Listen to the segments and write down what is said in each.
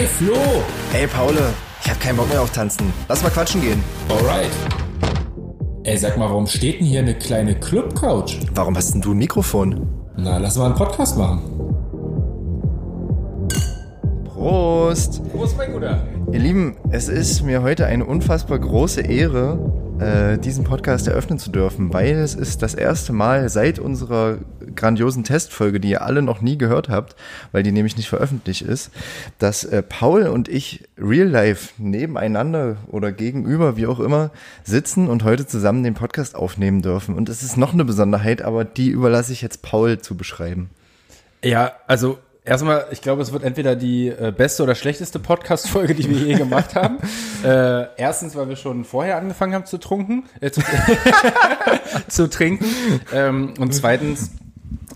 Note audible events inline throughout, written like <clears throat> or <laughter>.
Hey Flo! Ey, Paul, ich hab keinen Bock mehr auf Tanzen. Lass mal quatschen gehen. Alright. Ey, sag mal, warum steht denn hier eine kleine Club-Couch? Warum hast denn du ein Mikrofon? Na, lass mal einen Podcast machen. Prost! Prost, mein Guter. Ihr Lieben, es ist mir heute eine unfassbar große Ehre, äh, diesen Podcast eröffnen zu dürfen, weil es ist das erste Mal seit unserer grandiosen Testfolge, die ihr alle noch nie gehört habt, weil die nämlich nicht veröffentlicht ist, dass äh, Paul und ich real life nebeneinander oder gegenüber, wie auch immer, sitzen und heute zusammen den Podcast aufnehmen dürfen. Und es ist noch eine Besonderheit, aber die überlasse ich jetzt Paul zu beschreiben. Ja, also erstmal, ich glaube, es wird entweder die äh, beste oder schlechteste Podcast-Folge, die wir je gemacht haben. <laughs> Äh, erstens, weil wir schon vorher angefangen haben zu trunken, äh, zu, <laughs> zu trinken. Ähm, und zweitens,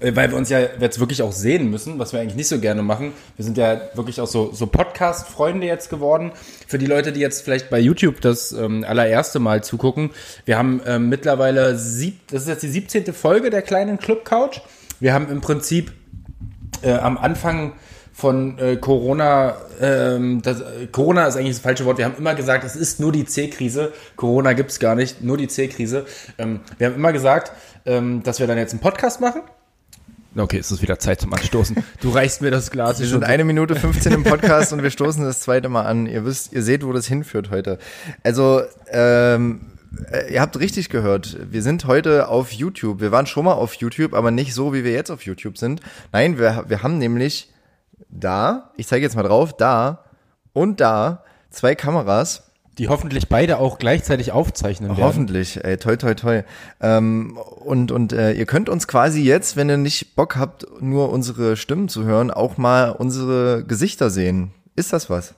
weil wir uns ja jetzt wirklich auch sehen müssen, was wir eigentlich nicht so gerne machen. Wir sind ja wirklich auch so, so Podcast-Freunde jetzt geworden. Für die Leute, die jetzt vielleicht bei YouTube das ähm, allererste Mal zugucken, wir haben ähm, mittlerweile, sieb, das ist jetzt die 17. Folge der kleinen Club Couch. Wir haben im Prinzip äh, am Anfang von äh, Corona, ähm, das, äh, Corona ist eigentlich das falsche Wort. Wir haben immer gesagt, es ist nur die C-Krise. Corona gibt's gar nicht, nur die C-Krise. Ähm, wir haben immer gesagt, ähm, dass wir dann jetzt einen Podcast machen. Okay, es ist wieder Zeit zum Anstoßen. Du reichst mir das Glas. Wir sind eine Minute 15 im Podcast und wir stoßen das zweite Mal an. Ihr wisst, ihr seht, wo das hinführt heute. Also, ähm, äh, ihr habt richtig gehört. Wir sind heute auf YouTube. Wir waren schon mal auf YouTube, aber nicht so, wie wir jetzt auf YouTube sind. Nein, wir, wir haben nämlich da, ich zeige jetzt mal drauf, da und da zwei Kameras. Die hoffentlich beide auch gleichzeitig aufzeichnen werden. Hoffentlich, ey, toi, toi, toi. Ähm, und und äh, ihr könnt uns quasi jetzt, wenn ihr nicht Bock habt, nur unsere Stimmen zu hören, auch mal unsere Gesichter sehen. Ist das was?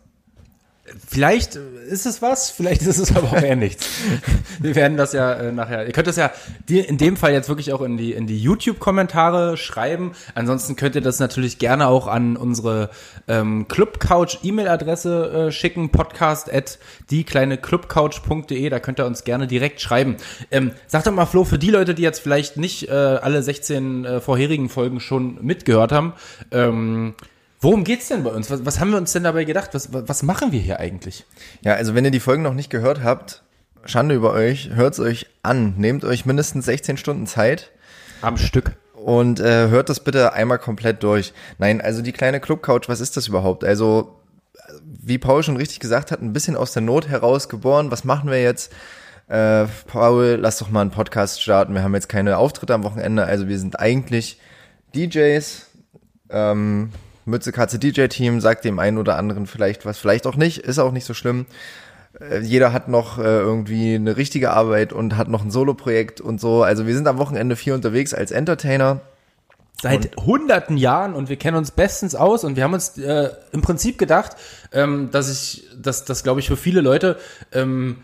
Vielleicht ist es was, vielleicht ist es aber auch eher nichts. <laughs> Wir werden das ja äh, nachher. Ihr könnt das ja in dem Fall jetzt wirklich auch in die in die YouTube-Kommentare schreiben. Ansonsten könnt ihr das natürlich gerne auch an unsere ähm, Clubcouch E-Mail-Adresse äh, schicken, podcast at die kleine clubcouch.de. Da könnt ihr uns gerne direkt schreiben. Ähm, sag doch mal, Flo, für die Leute, die jetzt vielleicht nicht äh, alle 16 äh, vorherigen Folgen schon mitgehört haben. Ähm, Worum geht's denn bei uns? Was, was haben wir uns denn dabei gedacht? Was, was machen wir hier eigentlich? Ja, also wenn ihr die Folgen noch nicht gehört habt, Schande über euch, hört's euch an. Nehmt euch mindestens 16 Stunden Zeit. Am Stück. Und äh, hört das bitte einmal komplett durch. Nein, also die kleine Clubcouch, was ist das überhaupt? Also, wie Paul schon richtig gesagt hat, ein bisschen aus der Not heraus geboren. Was machen wir jetzt? Äh, Paul, lass doch mal einen Podcast starten. Wir haben jetzt keine Auftritte am Wochenende. Also wir sind eigentlich DJs. Ähm, Mütze Katze DJ Team sagt dem einen oder anderen vielleicht was, vielleicht auch nicht, ist auch nicht so schlimm. Äh, jeder hat noch äh, irgendwie eine richtige Arbeit und hat noch ein Solo-Projekt und so. Also wir sind am Wochenende viel unterwegs als Entertainer. Seit hunderten Jahren und wir kennen uns bestens aus und wir haben uns äh, im Prinzip gedacht, ähm, dass ich, dass das glaube ich für viele Leute ähm,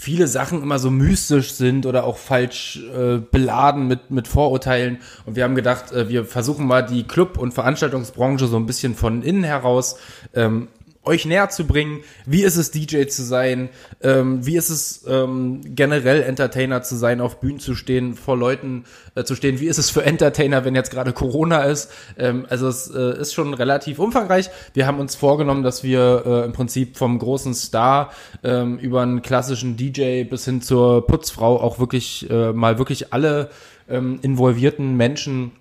viele Sachen immer so mystisch sind oder auch falsch äh, beladen mit, mit Vorurteilen. Und wir haben gedacht, äh, wir versuchen mal die Club- und Veranstaltungsbranche so ein bisschen von innen heraus ähm, euch näher zu bringen. Wie ist es, DJ zu sein? Ähm, wie ist es, ähm, generell Entertainer zu sein, auf Bühnen zu stehen, vor Leuten äh, zu stehen? Wie ist es für Entertainer, wenn jetzt gerade Corona ist? Ähm, also es äh, ist schon relativ umfangreich. Wir haben uns vorgenommen, dass wir äh, im Prinzip vom großen Star ähm, über einen klassischen DJ bis hin zur Putzfrau auch wirklich äh, mal wirklich alle ähm, involvierten Menschen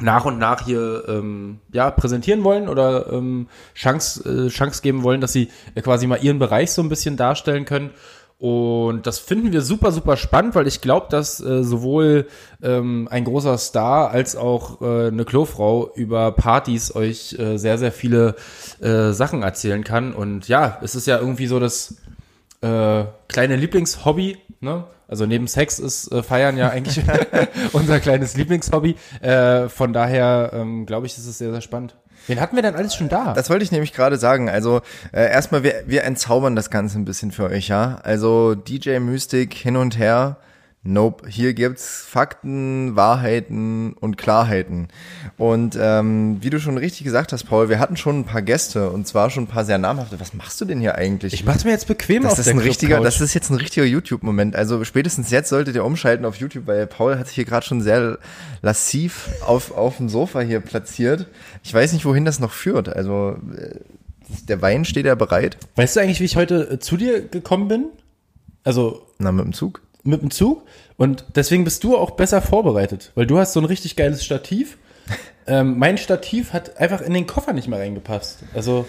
nach und nach hier ähm, ja präsentieren wollen oder ähm, Chance äh, Chance geben wollen, dass sie äh, quasi mal ihren Bereich so ein bisschen darstellen können. Und das finden wir super, super spannend, weil ich glaube, dass äh, sowohl ähm, ein großer Star als auch äh, eine Klofrau über Partys euch äh, sehr, sehr viele äh, Sachen erzählen kann. Und ja, es ist ja irgendwie so das äh, kleine Lieblingshobby, ne? Also neben Sex ist äh, Feiern ja eigentlich <laughs> unser kleines Lieblingshobby. Äh, von daher ähm, glaube ich, ist es sehr, sehr spannend. Wen hatten wir denn alles schon da? Das wollte ich nämlich gerade sagen. Also äh, erstmal, wir, wir entzaubern das Ganze ein bisschen für euch, ja. Also DJ Mystik hin und her. Nope, hier gibt's Fakten, Wahrheiten und Klarheiten. Und ähm, wie du schon richtig gesagt hast, Paul, wir hatten schon ein paar Gäste und zwar schon ein paar sehr namhafte. Was machst du denn hier eigentlich? Ich mach's mir jetzt bequem das auf ist der ein richtiger. Das ist jetzt ein richtiger YouTube-Moment. Also spätestens jetzt solltet ihr umschalten auf YouTube, weil Paul hat sich hier gerade schon sehr lassiv auf, auf dem Sofa hier platziert. Ich weiß nicht, wohin das noch führt. Also äh, Der Wein steht ja bereit. Weißt du eigentlich, wie ich heute äh, zu dir gekommen bin? Also Na, mit dem Zug. Mit dem Zug. Und deswegen bist du auch besser vorbereitet, weil du hast so ein richtig geiles Stativ. <laughs> ähm, mein Stativ hat einfach in den Koffer nicht mehr reingepasst. Also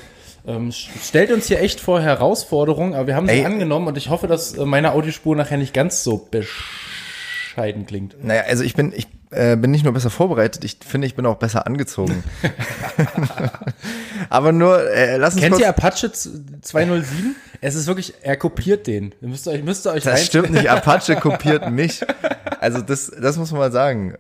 ähm, stellt uns hier echt vor Herausforderungen, aber wir haben sie angenommen und ich hoffe, dass äh, meine Audiospur nachher nicht ganz so bescheiden klingt. Naja, also ich bin, ich äh, bin nicht nur besser vorbereitet, ich finde, ich bin auch besser angezogen. <laughs> <laughs> Aber nur, äh, lass uns Kennt kurz, ihr Apache z- 207? Es ist wirklich, er kopiert den. Ihr müsst euch, müsst ihr euch Das stimmt nicht, Apache <laughs> kopiert mich. Also das, das muss man mal sagen.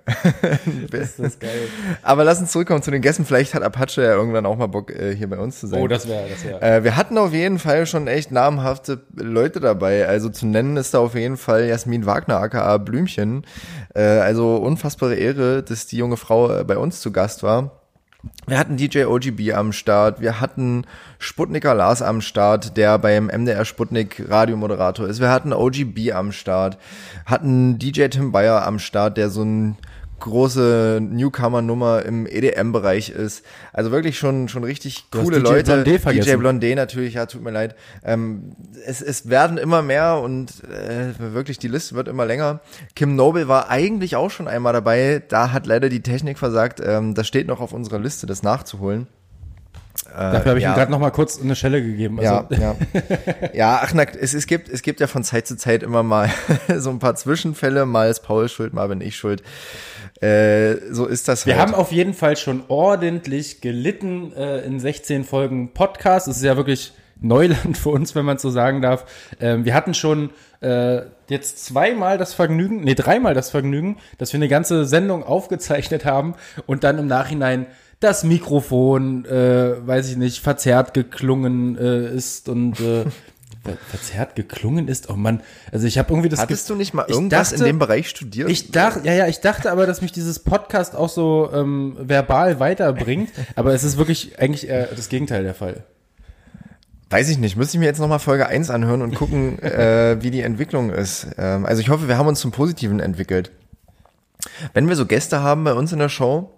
Das ist geil. Aber lass uns zurückkommen zu den Gästen. Vielleicht hat Apache ja irgendwann auch mal Bock, äh, hier bei uns zu sein. Oh, das wäre, das wäre. Äh, wir hatten auf jeden Fall schon echt namhafte Leute dabei. Also zu nennen ist da auf jeden Fall Jasmin Wagner, aka Blümchen. Äh, also unfassbare Ehre, dass die junge Frau äh, bei uns zu Gast war. Wir hatten DJ OGB am Start, wir hatten Sputniker Lars am Start, der beim MDR Sputnik Radiomoderator ist. Wir hatten OGB am Start, hatten DJ Tim Bayer am Start, der so ein große Newcomer-Nummer im EDM-Bereich ist. Also wirklich schon, schon richtig Du coole DJ Leute. Blondé vergessen. DJ Blondé natürlich, ja, tut mir leid. Ähm, es, es werden immer mehr und äh, wirklich die Liste wird immer länger. Kim Noble war eigentlich auch schon einmal dabei. Da hat leider die Technik versagt. Ähm, das steht noch auf unserer Liste, das nachzuholen. Dafür habe ich ja. ihm gerade noch mal kurz eine Schelle gegeben. Also, Ja, ja. <laughs> ja, ach, na, es, es, gibt, es gibt ja von Zeit zu Zeit immer mal <laughs> so ein paar Zwischenfälle. Mal ist Paul schuld, mal bin ich schuld. Äh, so ist das Wir halt. haben auf jeden Fall schon ordentlich gelitten äh, in 16 Folgen Podcast. Es ist ja wirklich Neuland für uns, wenn man so sagen darf. Ähm, wir hatten schon äh, jetzt zweimal das Vergnügen, nee, dreimal das Vergnügen, dass wir eine ganze Sendung aufgezeichnet haben und dann im Nachhinein das Mikrofon, äh, weiß ich nicht, verzerrt geklungen äh, ist und äh, <laughs> ver- verzerrt geklungen ist. Oh Mann, also ich habe irgendwie das Hattest Ge- du nicht mal irgendwas in dachte- dem Bereich studiert? ich dachte, ja, ja, ich dachte aber, dass mich dieses Podcast auch so ähm, verbal weiterbringt, <laughs> aber es ist wirklich eigentlich eher das Gegenteil der Fall. Weiß ich nicht. Müsste ich mir jetzt nochmal Folge 1 anhören und gucken, <laughs> äh, wie die Entwicklung ist. Ähm, also ich hoffe, wir haben uns zum Positiven entwickelt. Wenn wir so Gäste haben bei uns in der Show,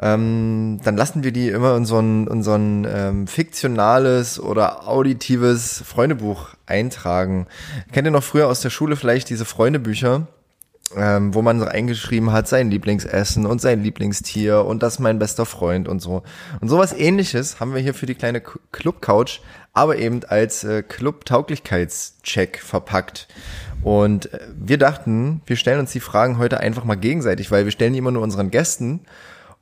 ähm, dann lassen wir die immer in so ein, in so ein ähm, fiktionales oder auditives Freundebuch eintragen. Kennt ihr noch früher aus der Schule vielleicht diese Freundebücher? ähm, wo man eingeschrieben hat, sein Lieblingsessen und sein Lieblingstier und das mein bester Freund und so. Und sowas ähnliches haben wir hier für die kleine Club-Couch, aber eben als äh, Club-Tauglichkeitscheck verpackt. Und äh, wir dachten, wir stellen uns die Fragen heute einfach mal gegenseitig, weil wir stellen die immer nur unseren Gästen.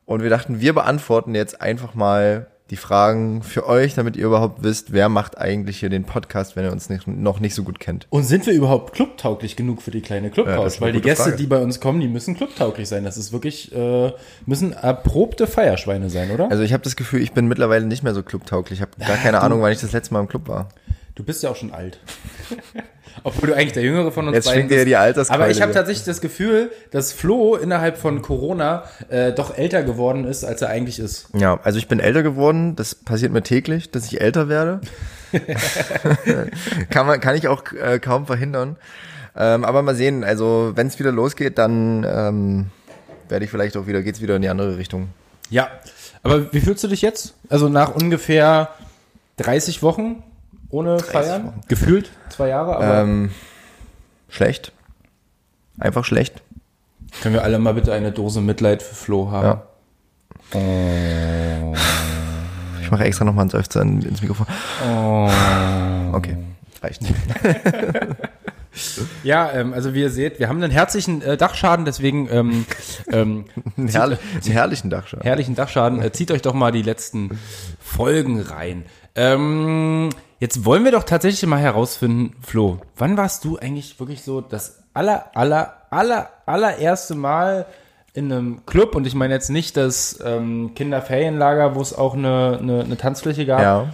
Und wir dachten, wir beantworten jetzt einfach mal die Fragen für euch, damit ihr überhaupt wisst, wer macht eigentlich hier den Podcast, wenn ihr uns nicht, noch nicht so gut kennt. Und sind wir überhaupt clubtauglich genug für die kleine Ja, Clubcouch? ist eine Weil die Gäste, Frage. die bei uns kommen, die müssen clubtauglich sein. Das ist wirklich, äh, müssen erprobte Feierschweine sein, oder? Also ich habe das Gefühl, ich bin mittlerweile nicht mehr so clubtauglich. Ich habe gar keine Ahnung, wann ich das letzte Mal im Club war. Du bist ja auch schon alt. <laughs> Obwohl du eigentlich der Jüngere von uns Jetzt beiden bist. die Alterskeule Aber ich habe tatsächlich das Gefühl, dass Flo innerhalb von Corona äh, doch älter geworden ist, als er eigentlich ist. Ja, also ich bin älter geworden. Das passiert mir täglich, dass ich älter werde. <laughs> kann man, kann ich auch äh, kaum verhindern. Ähm, aber mal sehen. Also wenn es wieder losgeht, dann ähm, werde ich vielleicht auch wieder geht's wieder in die andere Richtung. Ja. Aber wie fühlst du dich jetzt? Also nach ungefähr 30 Wochen ohne Feiern? Gefühlt zwei Jahre, aber Ähm, schlecht. Einfach schlecht. können wir alle mal bitte eine Dose Mitleid für Flo haben? Ja. Ich mache extra nochmal einen Seufzer in- ins Mikrofon. Okay, reicht. <laughs> Ja, ähm, also wie ihr seht, wir haben einen herzlichen äh, Dachschaden, deswegen ähm, ähm, <laughs> Einen, herrl einen herrlichen Dachschaden. herrlichen Dachschaden. Äh, zieht euch doch mal die letzten Folgen rein. Ähm, jetzt wollen wir doch tatsächlich mal herausfinden, Flo, wann warst du eigentlich wirklich so das aller, aller, aller, allererste Mal in einem Club? Und ich meine jetzt nicht das ähm, Kinderferienlager, wo es auch eine, eine, eine Tanzfläche gab, Ja.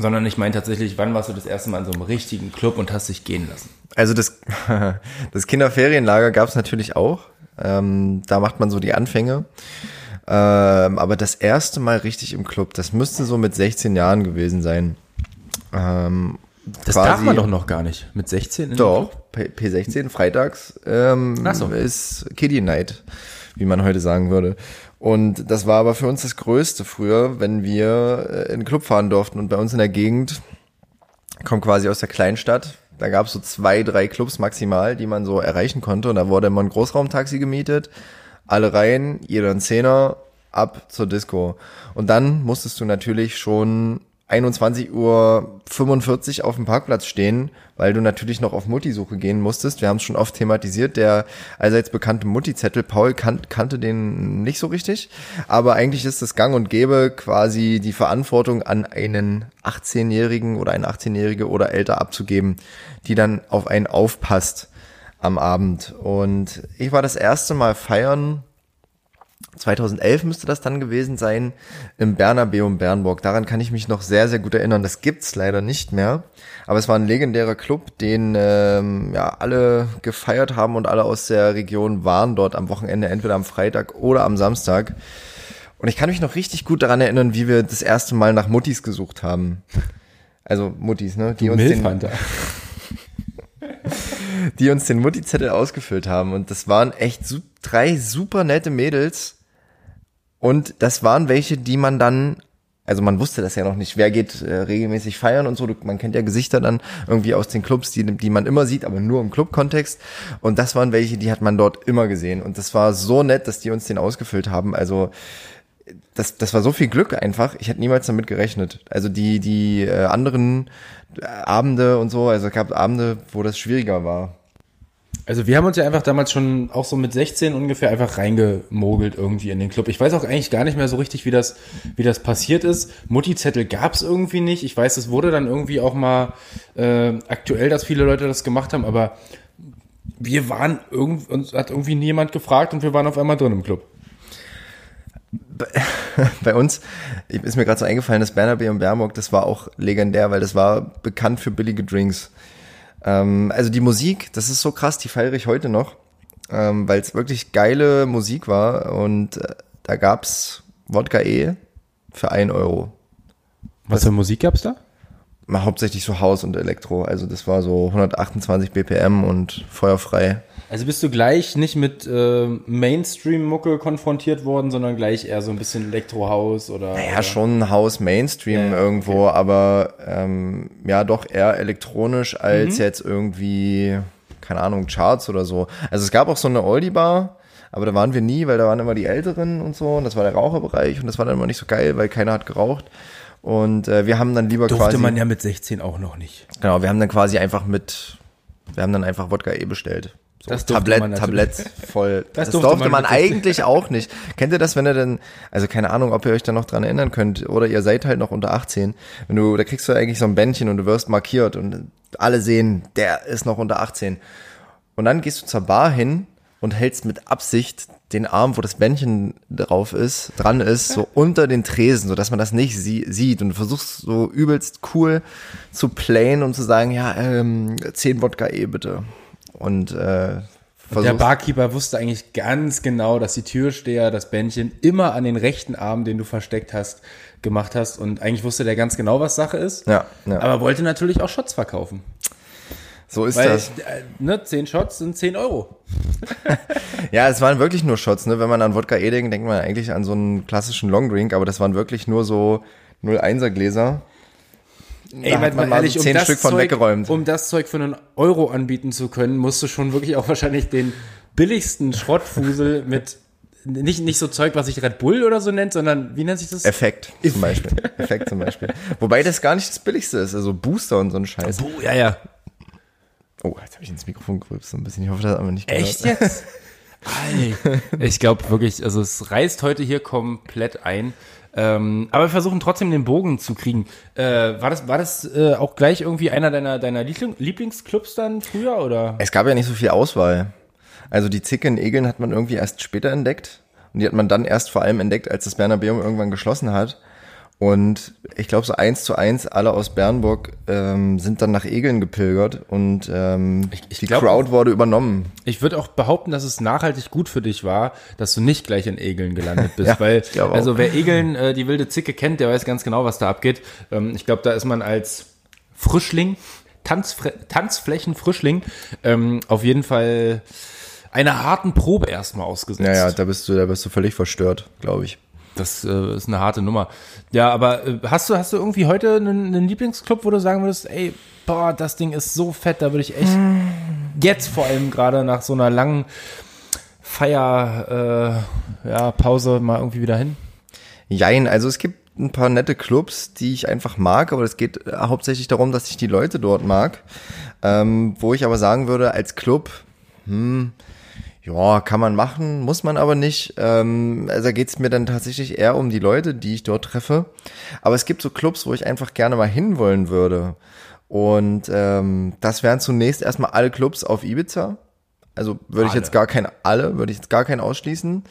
sondern ich meine tatsächlich, wann warst du das erste Mal in so einem richtigen Club und hast dich gehen lassen? Also das, <laughs> das Kinderferienlager gab es natürlich auch. Ähm, da macht man so die Anfänge. Ähm, aber das erste Mal richtig im Club, das müsste so mit 16 Jahren gewesen sein. Ähm, Das darf man doch noch gar nicht. Mit 16 in einem Doch, Club? P P16 freitags ähm, so. ist Kiddie Night, wie man heute sagen würde. Und das war aber für uns das Größte früher, wenn wir äh, in den Club fahren durften. Und bei uns in der Gegend, kommt quasi aus der Kleinstadt, da gab es so zwei, drei Clubs maximal, die man so erreichen konnte. Und da wurde immer ein Großraumtaxi gemietet, alle rein, jeder ein Zehner, ab zur Disco. Und dann musstest du natürlich schon 21.45 Uhr auf dem Parkplatz stehen, weil du natürlich noch auf Mutti-Suche gehen musstest. Wir haben es schon oft thematisiert. Der allseits bekannte Mutti-Zettel, Paul kan kannte den nicht so richtig. Aber eigentlich ist es gang und gäbe, quasi die Verantwortung an einen 18-Jährigen oder eine 18-Jährige oder älter abzugeben, die dann auf einen aufpasst am Abend. Und ich war das erste Mal feiern 2011 müsste das dann gewesen sein, im Bernabeum Bernburg. Daran kann ich mich noch sehr, sehr gut erinnern. Das gibt's leider nicht mehr. Aber es war ein legendärer Club, den ähm, ja alle gefeiert haben und alle aus der Region waren dort am Wochenende, entweder am Freitag oder am Samstag. Und ich kann mich noch richtig gut daran erinnern, wie wir das erste Mal nach Muttis gesucht haben. Also Muttis, ne? Die Du uns den, <laughs> die uns den Mutti-Zettel ausgefüllt haben. Und das waren echt drei super nette Mädels. Und das waren welche, die man dann, also man wusste das ja noch nicht, wer geht äh, regelmäßig feiern und so. Man kennt ja Gesichter dann irgendwie aus den Clubs, die, die man immer sieht, aber nur im Club-Kontext. Und das waren welche, die hat man dort immer gesehen. Und das war so nett, dass die uns den ausgefüllt haben. Also das, das war so viel Glück einfach. Ich hätte niemals damit gerechnet. Also die, die äh, anderen Abende und so, also es gab Abende, wo das schwieriger war. Also wir haben uns ja einfach damals schon auch so mit 16 ungefähr einfach reingemogelt irgendwie in den Club. Ich weiß auch eigentlich gar nicht mehr so richtig, wie das, wie das passiert ist. Mutti-Zettel gab's irgendwie nicht. Ich weiß, es wurde dann irgendwie auch mal äh, aktuell, dass viele Leute das gemacht haben, aber wir waren irgend, uns hat irgendwie niemand gefragt und wir waren auf einmal drin im Club. <laughs> Bei uns ist mir gerade so eingefallen, das Bernabe und Bernburg, das war auch legendär, weil das war bekannt für billige Drinks. Ähm, also die Musik, das ist so krass, die feiere ich heute noch, ähm, weil es wirklich geile Musik war und äh, da gab's Wodka E für ein Euro. Was für Musik gab's da? Mal Hauptsächlich so Haus und Elektro, also das war so 128 BPM und feuerfrei. Also bist du gleich nicht mit äh, Mainstream-Mucke konfrontiert worden, sondern gleich eher so ein bisschen Elektrohaus oder. Ja, oder? schon Haus Mainstream Ja, irgendwo, aber ähm, ja doch eher elektronisch als jetzt irgendwie, keine Ahnung, Charts oder so. Also es gab auch so eine Oldie-Bar, aber da waren wir nie, weil da waren immer die Älteren und so und das war der Raucherbereich und das war dann immer nicht so geil, weil keiner hat geraucht. Und äh, wir haben dann lieber Durfte quasi, man ja mit 16 auch noch nicht. genau, wir haben dann quasi einfach mit, wir haben dann einfach Wodka E bestellt. So, Das Tablett, man. Tablett voll. Das Das, durfte durfte man man, mit 16. eigentlich auch nicht. Kennt ihr das, wenn ihr denn, also keine Ahnung, ob ihr euch da noch dran erinnern könnt, oder ihr seid halt noch unter 18. Wenn du, da kriegst du eigentlich so ein Bändchen und du wirst markiert und alle sehen, der ist noch unter 18. Und dann gehst du zur Bar hin und hältst mit Absicht den Arm, wo das Bändchen drauf ist, dran ist, so <laughs> unter den Tresen, so dass man das nicht sie sieht und versuchst so übelst cool zu playen und zu sagen, ja, ähm, 10 Wodka eh bitte. Und äh, Der Barkeeper wusste eigentlich ganz genau, dass die Türsteher das Bändchen immer an den rechten Arm, den du versteckt hast, gemacht hast. Und eigentlich wusste der ganz genau, was Sache ist. ja, ja, Aber wollte natürlich auch Shots verkaufen. so ist Weil, das. äh, ne, 10 Shots sind 10 Euro. <laughs> Ja, es waren wirklich nur Shots, ne? Wenn man an Wodka denkt, denkt man eigentlich an so einen klassischen Longdrink, aber das waren wirklich nur so 01er Gläser. Ey, da hat man mal so zehn Stück von Zeug, weggeräumt. um das Zeug für einen Euro anbieten zu können, musst du schon wirklich auch <laughs> wahrscheinlich den billigsten Schrottfusel <laughs> mit nicht, nicht so Zeug, was sich Red Bull oder so nennt, sondern wie nennt sich das? Effekt zum Beispiel. Effekt zum Beispiel. Wobei das gar nicht das billigste ist, also Booster und so ein Scheiß. Oh, ja, ja. Oh, jetzt habe ich ins Mikrofon gerülpst so ein bisschen. Ich hoffe, das hat man nicht gehört. Echt jetzt? <laughs> Ich glaube wirklich, also es reißt heute hier komplett ein. Ähm, aber wir versuchen trotzdem den Bogen zu kriegen. Äh, war das, war das äh, auch gleich irgendwie einer deiner, deiner Liebling Lieblingsclubs dann früher oder? Es gab ja nicht so viel Auswahl. Also die Zicke in Egeln hat man irgendwie erst später entdeckt. Und die hat man dann erst vor allem entdeckt, als das Bernabeum irgendwann geschlossen hat. Und ich glaube, so eins zu eins, alle aus Bernburg ähm, sind dann nach Egeln gepilgert und ähm, ich die glaub- Crowd wurde übernommen. Ich würde auch behaupten, dass es nachhaltig gut für dich war, dass du nicht gleich in Egeln gelandet bist, <laughs> Ja, weil ich also wer Egeln äh, die wilde Zicke kennt, der weiß ganz genau, was da abgeht. Ähm, ich glaube, da ist man als Frischling, Tanzfre Tanzflächenfrischling ähm, auf jeden Fall einer harten Probe erstmal ausgesetzt. Naja, da bist du, da bist du völlig verstört, glaube ich. Das äh, ist eine harte Nummer. Ja, aber äh, hast du, hast du irgendwie heute einen, einen Lieblingsclub, wo du sagen würdest, ey, boah, das Ding ist so fett, da würde ich echt jetzt vor allem gerade nach so einer langen Feier, äh, ja, Pause mal irgendwie wieder hin? Jein, also es gibt ein paar nette Clubs, die ich einfach mag, aber es geht äh, hauptsächlich darum, dass ich die Leute dort mag. Ähm, wo ich aber sagen würde, als Club, hm, ja, kann man machen, muss man aber nicht. Ähm, also da geht es mir dann tatsächlich eher um die Leute, die ich dort treffe. Aber es gibt so Clubs, wo ich einfach gerne mal hinwollen würde. Und ähm, das wären zunächst erstmal alle Clubs auf Ibiza. Also würde ich jetzt gar keine, alle, würde ich jetzt gar keinen ausschließen.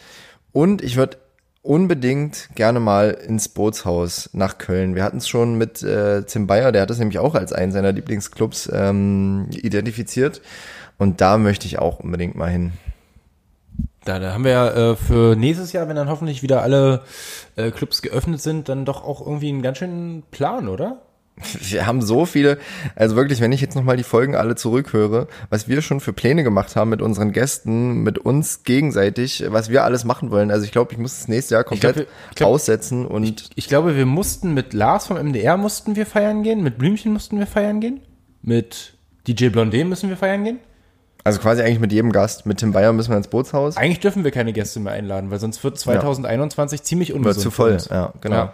Und ich würde unbedingt gerne mal ins Bootshaus nach Köln. Wir hatten es schon mit äh, Tim Bayer, der hat es nämlich auch als einen seiner Lieblingsclubs ähm, identifiziert. Und da möchte ich auch unbedingt mal hin. Da, da haben wir ja äh, für nächstes Jahr, wenn dann hoffentlich wieder alle äh, Clubs geöffnet sind, dann doch auch irgendwie einen ganz schönen Plan, oder? Wir haben so viele, also wirklich, wenn ich jetzt nochmal die Folgen alle zurückhöre, was wir schon für Pläne gemacht haben mit unseren Gästen, mit uns gegenseitig, was wir alles machen wollen. Also ich glaube, ich muss das nächste Jahr komplett wir- ich glaub- aussetzen und Ich glaube, wir mussten mit Lars vom MDR mussten wir feiern gehen, mit Blümchen mussten wir feiern gehen, mit DJ Blondé müssen wir feiern gehen. Also quasi eigentlich mit jedem Gast, mit Tim Bayer müssen wir ins Bootshaus. Eigentlich dürfen wir keine Gäste mehr einladen, weil sonst wird 2021 ziemlich ungesund. Wird zu voll, ja, genau. Ja.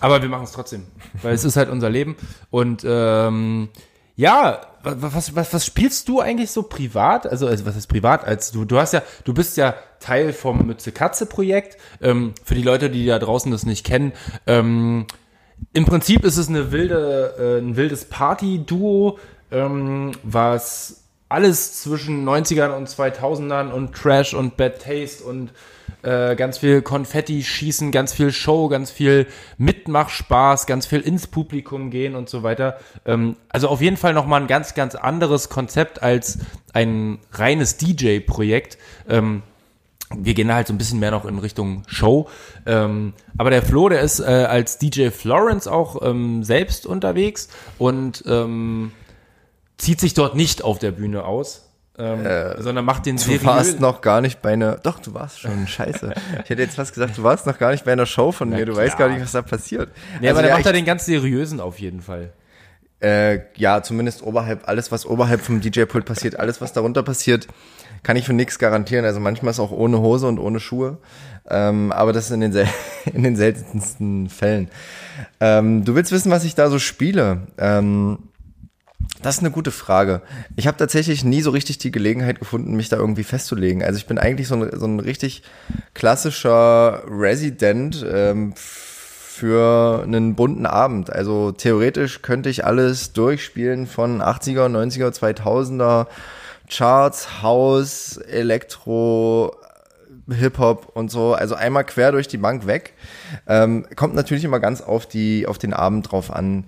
Aber wir machen es trotzdem, weil es ist halt unser Leben. Und ähm, ja, wa- wa- was, was, was spielst du eigentlich so privat? Also, also was ist privat? Als du, du hast ja, du bist ja Teil vom Mütze Katze Projekt. Ähm, für die Leute, die da draußen das nicht kennen, ähm, im Prinzip ist es eine wilde, äh, ein wildes Party-Duo, ähm, was alles zwischen 90ern und 2000ern und Trash und Bad Taste und äh, ganz viel Konfetti schießen, ganz viel Show, ganz viel Mitmachspaß, ganz viel ins Publikum gehen und so weiter. Ähm, also auf jeden Fall nochmal ein ganz, ganz anderes Konzept als ein reines DJ-Projekt. Ähm, wir gehen halt so ein bisschen mehr noch in Richtung Show. Ähm, aber der Flo, der ist äh, als DJ Florence auch ähm, selbst unterwegs und ähm, zieht sich dort nicht auf der Bühne aus, ähm, sondern macht den Du seriös. warst noch gar nicht bei einer. Doch, du warst schon. <laughs> Scheiße. Ich hätte jetzt fast gesagt, du warst noch gar nicht bei einer Show von mir. Du klar. weißt gar nicht, was da passiert. Nee, Also aber der ja, macht ich- den ganz seriösen auf jeden Fall. Äh, ja, zumindest oberhalb, alles, was oberhalb vom DJ-Pult passiert, alles, was darunter passiert, kann ich für nichts garantieren. Also manchmal ist auch ohne Hose und ohne Schuhe. Ähm, aber das ist in den, sel <laughs> in den seltensten Fällen. Ähm, du willst wissen, was ich da so spiele? Ähm, das ist eine gute Frage. Ich habe tatsächlich nie so richtig die Gelegenheit gefunden, mich da irgendwie festzulegen. Also ich bin eigentlich so ein, so ein richtig klassischer Resident ähm, für einen bunten Abend. Also theoretisch könnte ich alles durchspielen von 80er, 90er, 2000er, Charts, House, Elektro, Hip-Hop und so, also einmal quer durch die Bank weg. Ähm, kommt natürlich immer ganz auf die, auf den Abend drauf an.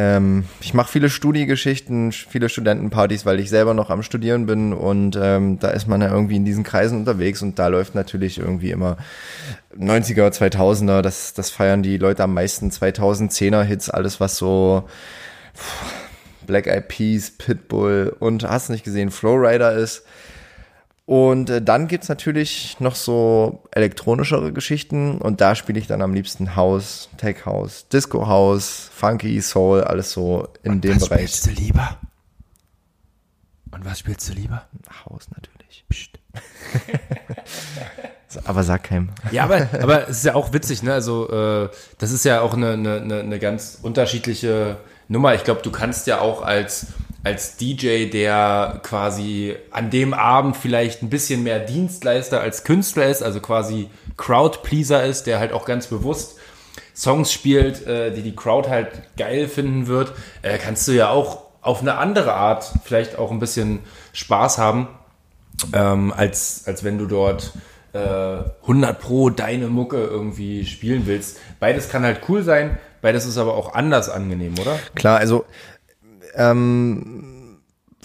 Ähm, ich mache viele Studiegeschichten, viele Studentenpartys, weil ich selber noch am Studieren bin und ähm, da ist man ja irgendwie in diesen Kreisen unterwegs und da läuft natürlich irgendwie immer 90er, 2000er, das, das feiern die Leute am meisten, 2010er Hits, alles was so pff, Black Eyed Peas, Pitbull und hast nicht gesehen, Flowrider ist. Und äh, dann gibt's natürlich noch so elektronischere Geschichten und da spiele ich dann am liebsten House, Tech House, Disco House, Funky, Soul, alles so in dem was Bereich. spielst du lieber? Und was spielst du lieber? House natürlich. Psst. <laughs> Aber sag keinem. Ja, aber, aber es ist ja auch witzig, ne? Also, äh, das ist ja auch eine, eine, eine ganz unterschiedliche Nummer. Ich glaube, du kannst ja auch als, als DJ, der quasi an dem Abend vielleicht ein bisschen mehr Dienstleister als Künstler ist, also quasi Crowdpleaser ist, der halt auch ganz bewusst Songs spielt, äh, die die Crowd halt geil finden wird, äh, kannst du ja auch auf eine andere Art vielleicht auch ein bisschen Spaß haben ähm, als, als wenn du dort äh, 100 pro deine Mucke irgendwie spielen willst. Beides kann halt cool sein, beides ist aber auch anders angenehm, oder? Klar, also ähm,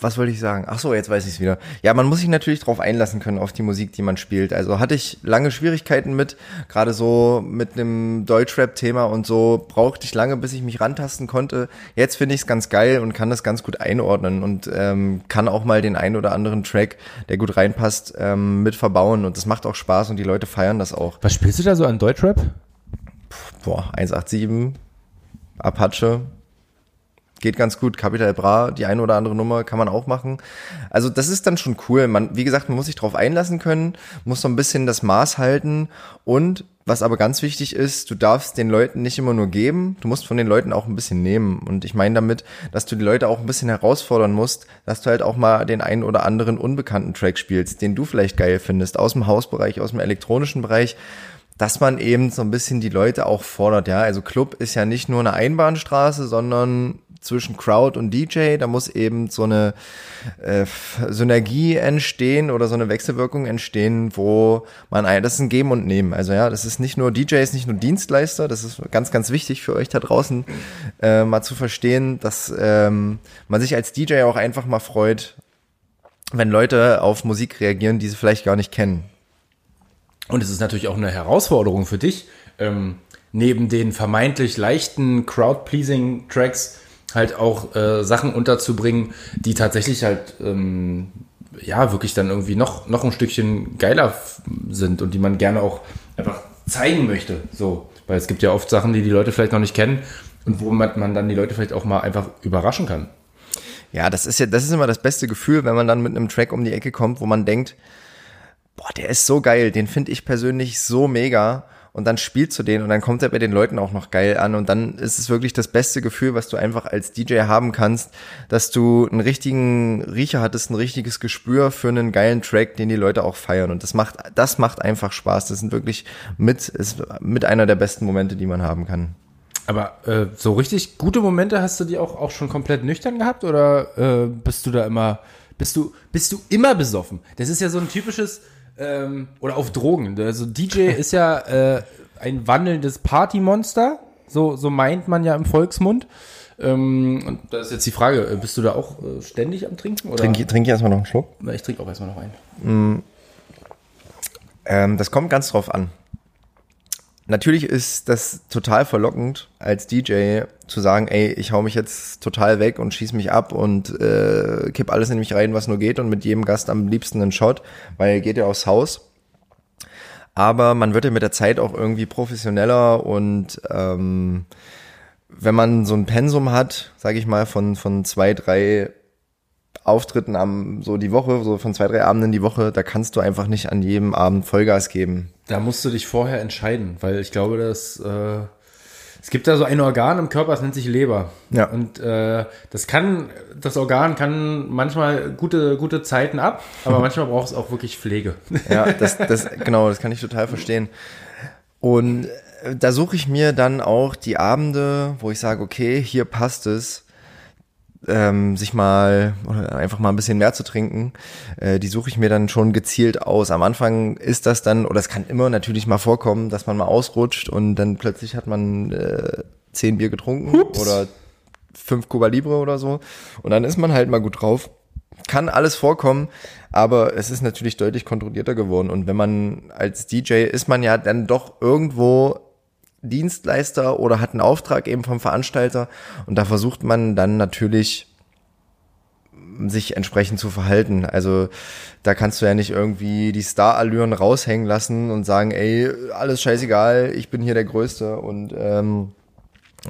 was wollte ich sagen? Ach so, jetzt weiß ich es wieder. Ja, man muss sich natürlich darauf einlassen können auf die Musik, die man spielt. Also hatte ich lange Schwierigkeiten mit, gerade so mit einem Deutschrap-Thema und so brauchte ich lange, bis ich mich rantasten konnte. Jetzt finde ich es ganz geil und kann das ganz gut einordnen und ähm, kann auch mal den einen oder anderen Track, der gut reinpasst, ähm, mit verbauen und das macht auch Spaß und die Leute feiern das auch. Was spielst du da so an Deutschrap? Boah, 187, Apache, geht ganz gut. Capital Bra, die eine oder andere Nummer kann man auch machen. Also das ist dann schon cool. Man, wie gesagt, man muss sich drauf einlassen können, muss so ein bisschen das Maß halten und was aber ganz wichtig ist, du darfst den Leuten nicht immer nur geben, du musst von den Leuten auch ein bisschen nehmen. Und ich meine damit, dass du die Leute auch ein bisschen herausfordern musst, dass du halt auch mal den einen oder anderen unbekannten Track spielst, den du vielleicht geil findest, aus dem Hausbereich, aus dem elektronischen Bereich dass man eben so ein bisschen die Leute auch fordert, ja. Also Club ist ja nicht nur eine Einbahnstraße, sondern zwischen Crowd und DJ. Da muss eben so eine äh, Synergie entstehen oder so eine Wechselwirkung entstehen, wo man ein, das ist ein Geben und Nehmen. Also ja, das ist nicht nur DJ, ist nicht nur Dienstleister. Das ist ganz, ganz wichtig für euch da draußen äh, mal zu verstehen, dass ähm, man sich als DJ auch einfach mal freut, wenn Leute auf Musik reagieren, die sie vielleicht gar nicht kennen. Und es ist natürlich auch eine Herausforderung für dich, ähm, neben den vermeintlich leichten Crowd-Pleasing-Tracks halt auch äh, Sachen unterzubringen, die tatsächlich halt ähm, ja wirklich dann irgendwie noch, noch ein Stückchen geiler sind und die man gerne auch einfach zeigen möchte. So, weil es gibt ja oft Sachen, die die Leute vielleicht noch nicht kennen und wo man, man dann die Leute vielleicht auch mal einfach überraschen kann. Ja, das ist ja, das ist immer das beste Gefühl, wenn man dann mit einem Track um die Ecke kommt, wo man denkt, boah, der ist so geil, den finde ich persönlich so mega und dann spielst du den und dann kommt er bei den Leuten auch noch geil an und dann ist es wirklich das beste Gefühl, was du einfach als DJ haben kannst, dass du einen richtigen Riecher hattest, ein richtiges Gespür für einen geilen Track, den die Leute auch feiern und das macht, das macht einfach Spaß. Das sind wirklich mit, ist mit einer der besten Momente, die man haben kann. Aber äh, so richtig gute Momente hast du die auch, auch schon komplett nüchtern gehabt oder äh, bist du da immer, bist du, bist du immer besoffen? Das ist ja so ein typisches, ähm, oder auf Drogen. Also DJ <laughs> ist ja äh, ein wandelndes Partymonster, so, so meint man ja im Volksmund. Ähm, und da ist jetzt die Frage, äh, bist du da auch äh, ständig am Trinken? Oder? Trink, trink ich erstmal noch einen Schluck. Ich trinke auch erstmal noch einen. Mm. Ähm, das kommt ganz drauf an. Natürlich ist das total verlockend, als DJ zu sagen, ey, ich hau mich jetzt total weg und schieß mich ab und äh, kipp alles in mich rein, was nur geht und mit jedem Gast am liebsten einen Shot, weil geht ja aufs Haus. Aber man wird ja mit der Zeit auch irgendwie professioneller und ähm, wenn man so ein Pensum hat, sage ich mal, von, von zwei, drei Auftritten am so die Woche, so von zwei, drei Abenden die Woche, da kannst du einfach nicht an jedem Abend Vollgas geben. Da musst du dich vorher entscheiden, weil ich glaube, dass äh, es gibt da so ein Organ im Körper, das nennt sich Leber. Ja. Und äh, das kann, das Organ kann manchmal gute, gute Zeiten ab, aber <laughs> manchmal braucht es auch wirklich Pflege. Ja, das, <laughs> das, genau, das kann ich total verstehen. Und äh, da suche ich mir dann auch die Abende, wo ich sage, okay, hier passt es, ähm, sich mal oder einfach mal ein bisschen mehr zu trinken, äh, die suche ich mir dann schon gezielt aus. Am Anfang ist das dann, oder es kann immer natürlich mal vorkommen, dass man mal ausrutscht und dann plötzlich hat man äh, zehn Bier getrunken Ups. oder fünf Cuba Libre oder so. Und dann ist man halt mal gut drauf. Kann alles vorkommen, aber es ist natürlich deutlich kontrollierter geworden. Und wenn man als DJ ist man ja dann doch irgendwo Dienstleister oder hat einen Auftrag eben vom Veranstalter und da versucht man dann natürlich sich entsprechend zu verhalten. Also da kannst du ja nicht irgendwie die Star-Allüren raushängen lassen und sagen, ey, alles scheißegal, ich bin hier der Größte und, ähm,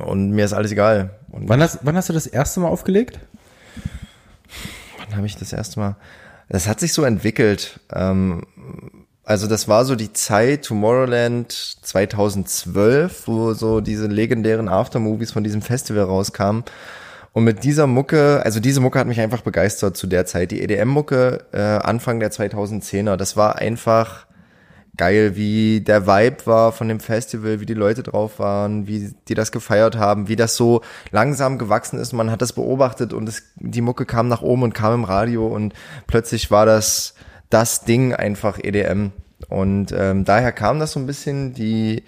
und mir ist alles egal. Und Wann hast, wann hast du das erste Mal aufgelegt? wann habe ich das erste Mal? Das hat sich so entwickelt. Ähm, also das war so die Zeit Tomorrowland 2012, wo so diese legendären Aftermovies von diesem Festival rauskamen. Und mit dieser Mucke, also diese Mucke hat mich einfach begeistert zu der Zeit. Die EDM-Mucke äh, Anfang der 2010er, das war einfach geil, wie der Vibe war von dem Festival, wie die Leute drauf waren, wie die das gefeiert haben, wie das so langsam gewachsen ist. Man hat das beobachtet und es, die Mucke kam nach oben und kam im Radio und plötzlich war das das Ding einfach EDM. Und ähm, daher kam das so ein bisschen die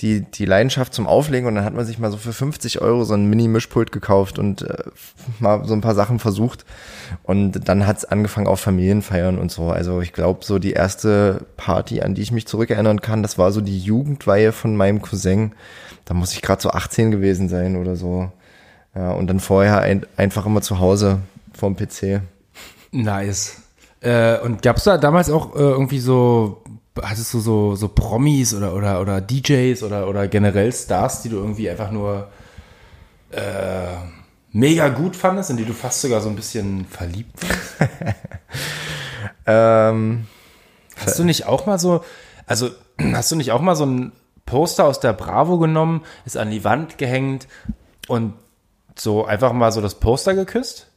die, die Leidenschaft zum Auflegen und dann hat man sich mal so für 50 Euro so ein Mini-Mischpult gekauft und äh, mal so ein paar Sachen versucht. Und dann hat's angefangen auf Familienfeiern und so. Also ich glaube, so die erste Party, an die ich mich zurückerinnern kann, das war so die Jugendweihe von meinem Cousin. Da muss ich gerade so 18 gewesen sein oder so. Ja, und dann vorher ein, einfach immer zu Hause vorm PC. Nice. Äh, und gab's da damals auch äh, irgendwie so, hattest du so, so Promis oder, oder, oder DJs oder, oder generell Stars, die du irgendwie einfach nur äh, mega gut fandest, in die du fast sogar so ein bisschen verliebt warst? <laughs> Ähm, Hast du nicht auch mal so, also <clears throat> hast du nicht auch mal so ein Poster aus der Bravo genommen, ist an die Wand gehängt und so einfach mal so das Poster geküsst?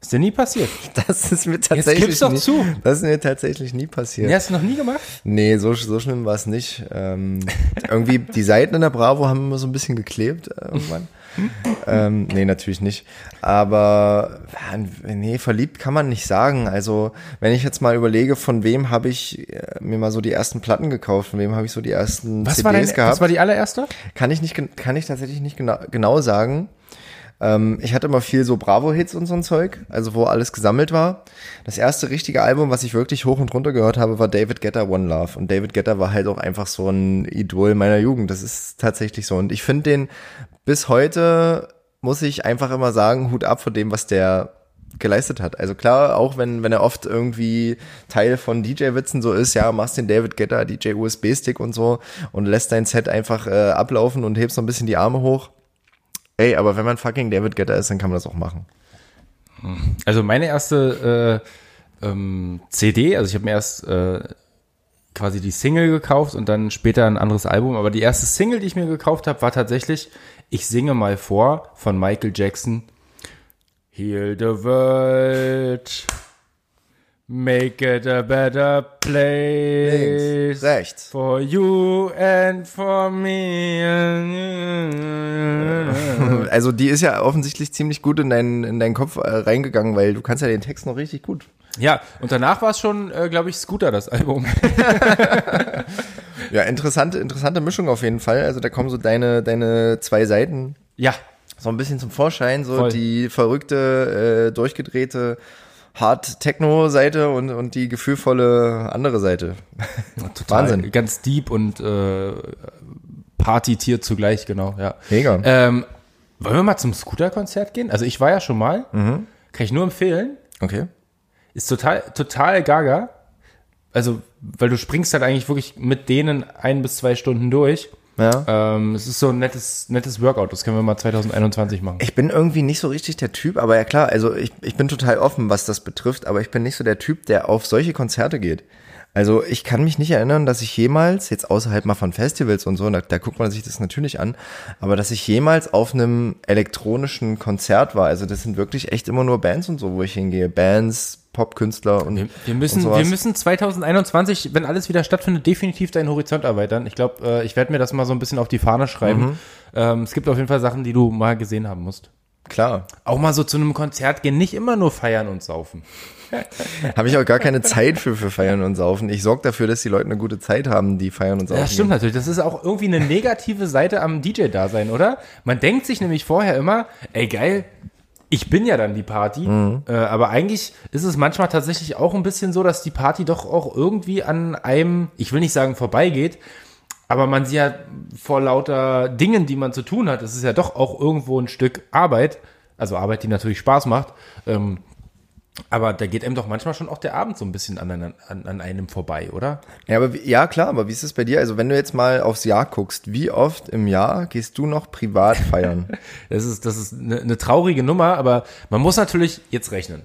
Ist dir nie passiert? <laughs> das ist mir tatsächlich gib's doch nie, zu. Das ist mir tatsächlich nie passiert. Nee, hast du noch nie gemacht? Nee, so, so schlimm war es nicht. Ähm, <laughs> irgendwie, die Seiten in der Bravo haben immer so ein bisschen geklebt äh, irgendwann. <laughs> ähm, nee, natürlich nicht. Aber nee, verliebt kann man nicht sagen. Also, wenn ich jetzt mal überlege, von wem habe ich äh, mir mal so die ersten Platten gekauft, von wem habe ich so die ersten Was CDs war, dein, gehabt, was war die allererste? kann ich nicht, kann ich tatsächlich nicht genau, genau sagen. Ähm, ich hatte immer viel so Bravo-Hits und so ein Zeug, also wo alles gesammelt war. Das erste richtige Album, was ich wirklich hoch und runter gehört habe, war David Guetta One Love. Und David Guetta war halt auch einfach so ein Idol meiner Jugend. Das ist tatsächlich so. Und ich finde den bis heute, muss ich einfach immer sagen, Hut ab vor dem, was der geleistet hat. Also klar, auch wenn, wenn er oft irgendwie Teil von DJ-Witzen so ist, ja, machst den David Guetta, DJ USB-Stick und so und lässt dein Set einfach äh, ablaufen und hebst so ein bisschen die Arme hoch. Ey, aber wenn man fucking David Guetta ist, dann kann man das auch machen. Also meine erste äh, ähm, CD, also ich habe mir erst äh, quasi die Single gekauft und dann später ein anderes Album, aber die erste Single, die ich mir gekauft habe, war tatsächlich Ich singe mal vor von Michael Jackson. Heal the world, make it a better place. rechts. For you and for me. <laughs> Also die ist ja offensichtlich ziemlich gut in deinen, in deinen Kopf äh, reingegangen, weil du kannst ja den Text noch richtig gut. Ja, und danach war es schon, äh, glaube ich, Scooter, das Album. <laughs> Ja, interessante, interessante Mischung auf jeden Fall. Also da kommen so deine, deine zwei Seiten ja, so ein bisschen zum Vorschein, so Voll. die verrückte, äh, durchgedrehte Hard-Techno-Seite und, und die gefühlvolle andere Seite. <laughs> Total, Wahnsinn. Ganz deep und äh, Party-Tier zugleich, genau, ja. Mega. Ähm, wollen wir mal zum Scooter-Konzert gehen? Also ich war ja schon mal. Mhm. Kann ich nur empfehlen. Okay. Ist total, total gaga. Also, weil du springst halt eigentlich wirklich mit denen ein bis zwei Stunden durch. Ja. Ähm, es ist so ein nettes, nettes Workout. Das können wir mal 2021 machen. Ich bin irgendwie nicht so richtig der Typ, aber ja klar, also ich, ich bin total offen, was das betrifft, aber ich bin nicht so der Typ, der auf solche Konzerte geht. Also ich kann mich nicht erinnern, dass ich jemals, jetzt außerhalb mal von Festivals und so, da, da guckt man sich das natürlich an, aber dass ich jemals auf einem elektronischen Konzert war. Also das sind wirklich echt immer nur Bands und so, wo ich hingehe. Bands, Popkünstler und Wir, wir, und müssen, sowas. wir müssen 2021, wenn alles wieder stattfindet, definitiv deinen Horizont erweitern. Ich glaube, äh, ich werde mir das mal so ein bisschen auf die Fahne schreiben. Mhm. Ähm, es gibt auf jeden Fall Sachen, die du mal gesehen haben musst. Klar. Auch mal so zu einem Konzert gehen, nicht immer nur feiern und saufen. <laughs> Habe ich auch gar keine Zeit für, für Feiern und Saufen. Ich sorge dafür, dass die Leute eine gute Zeit haben, die feiern und saufen. Ja, stimmt natürlich. Das ist auch irgendwie eine negative Seite am DJ-Dasein, oder? Man denkt sich nämlich vorher immer, ey geil, ich bin ja dann die Party. Äh, aber eigentlich ist es manchmal tatsächlich auch ein bisschen so, dass die Party doch auch irgendwie an einem, ich will nicht sagen vorbeigeht, aber man sie ja vor lauter Dingen, die man zu tun hat, es ist ja doch auch irgendwo ein Stück Arbeit, also Arbeit, die natürlich Spaß macht, ähm, aber da geht einem doch manchmal schon auch der Abend so ein bisschen an, an, an einem vorbei, oder? Ja, aber ja, klar, aber wie ist es bei dir? Also, wenn du jetzt mal aufs Jahr guckst, wie oft im Jahr gehst du noch privat feiern? <laughs> Das ist, das ist eine, eine traurige Nummer, aber man muss natürlich jetzt rechnen.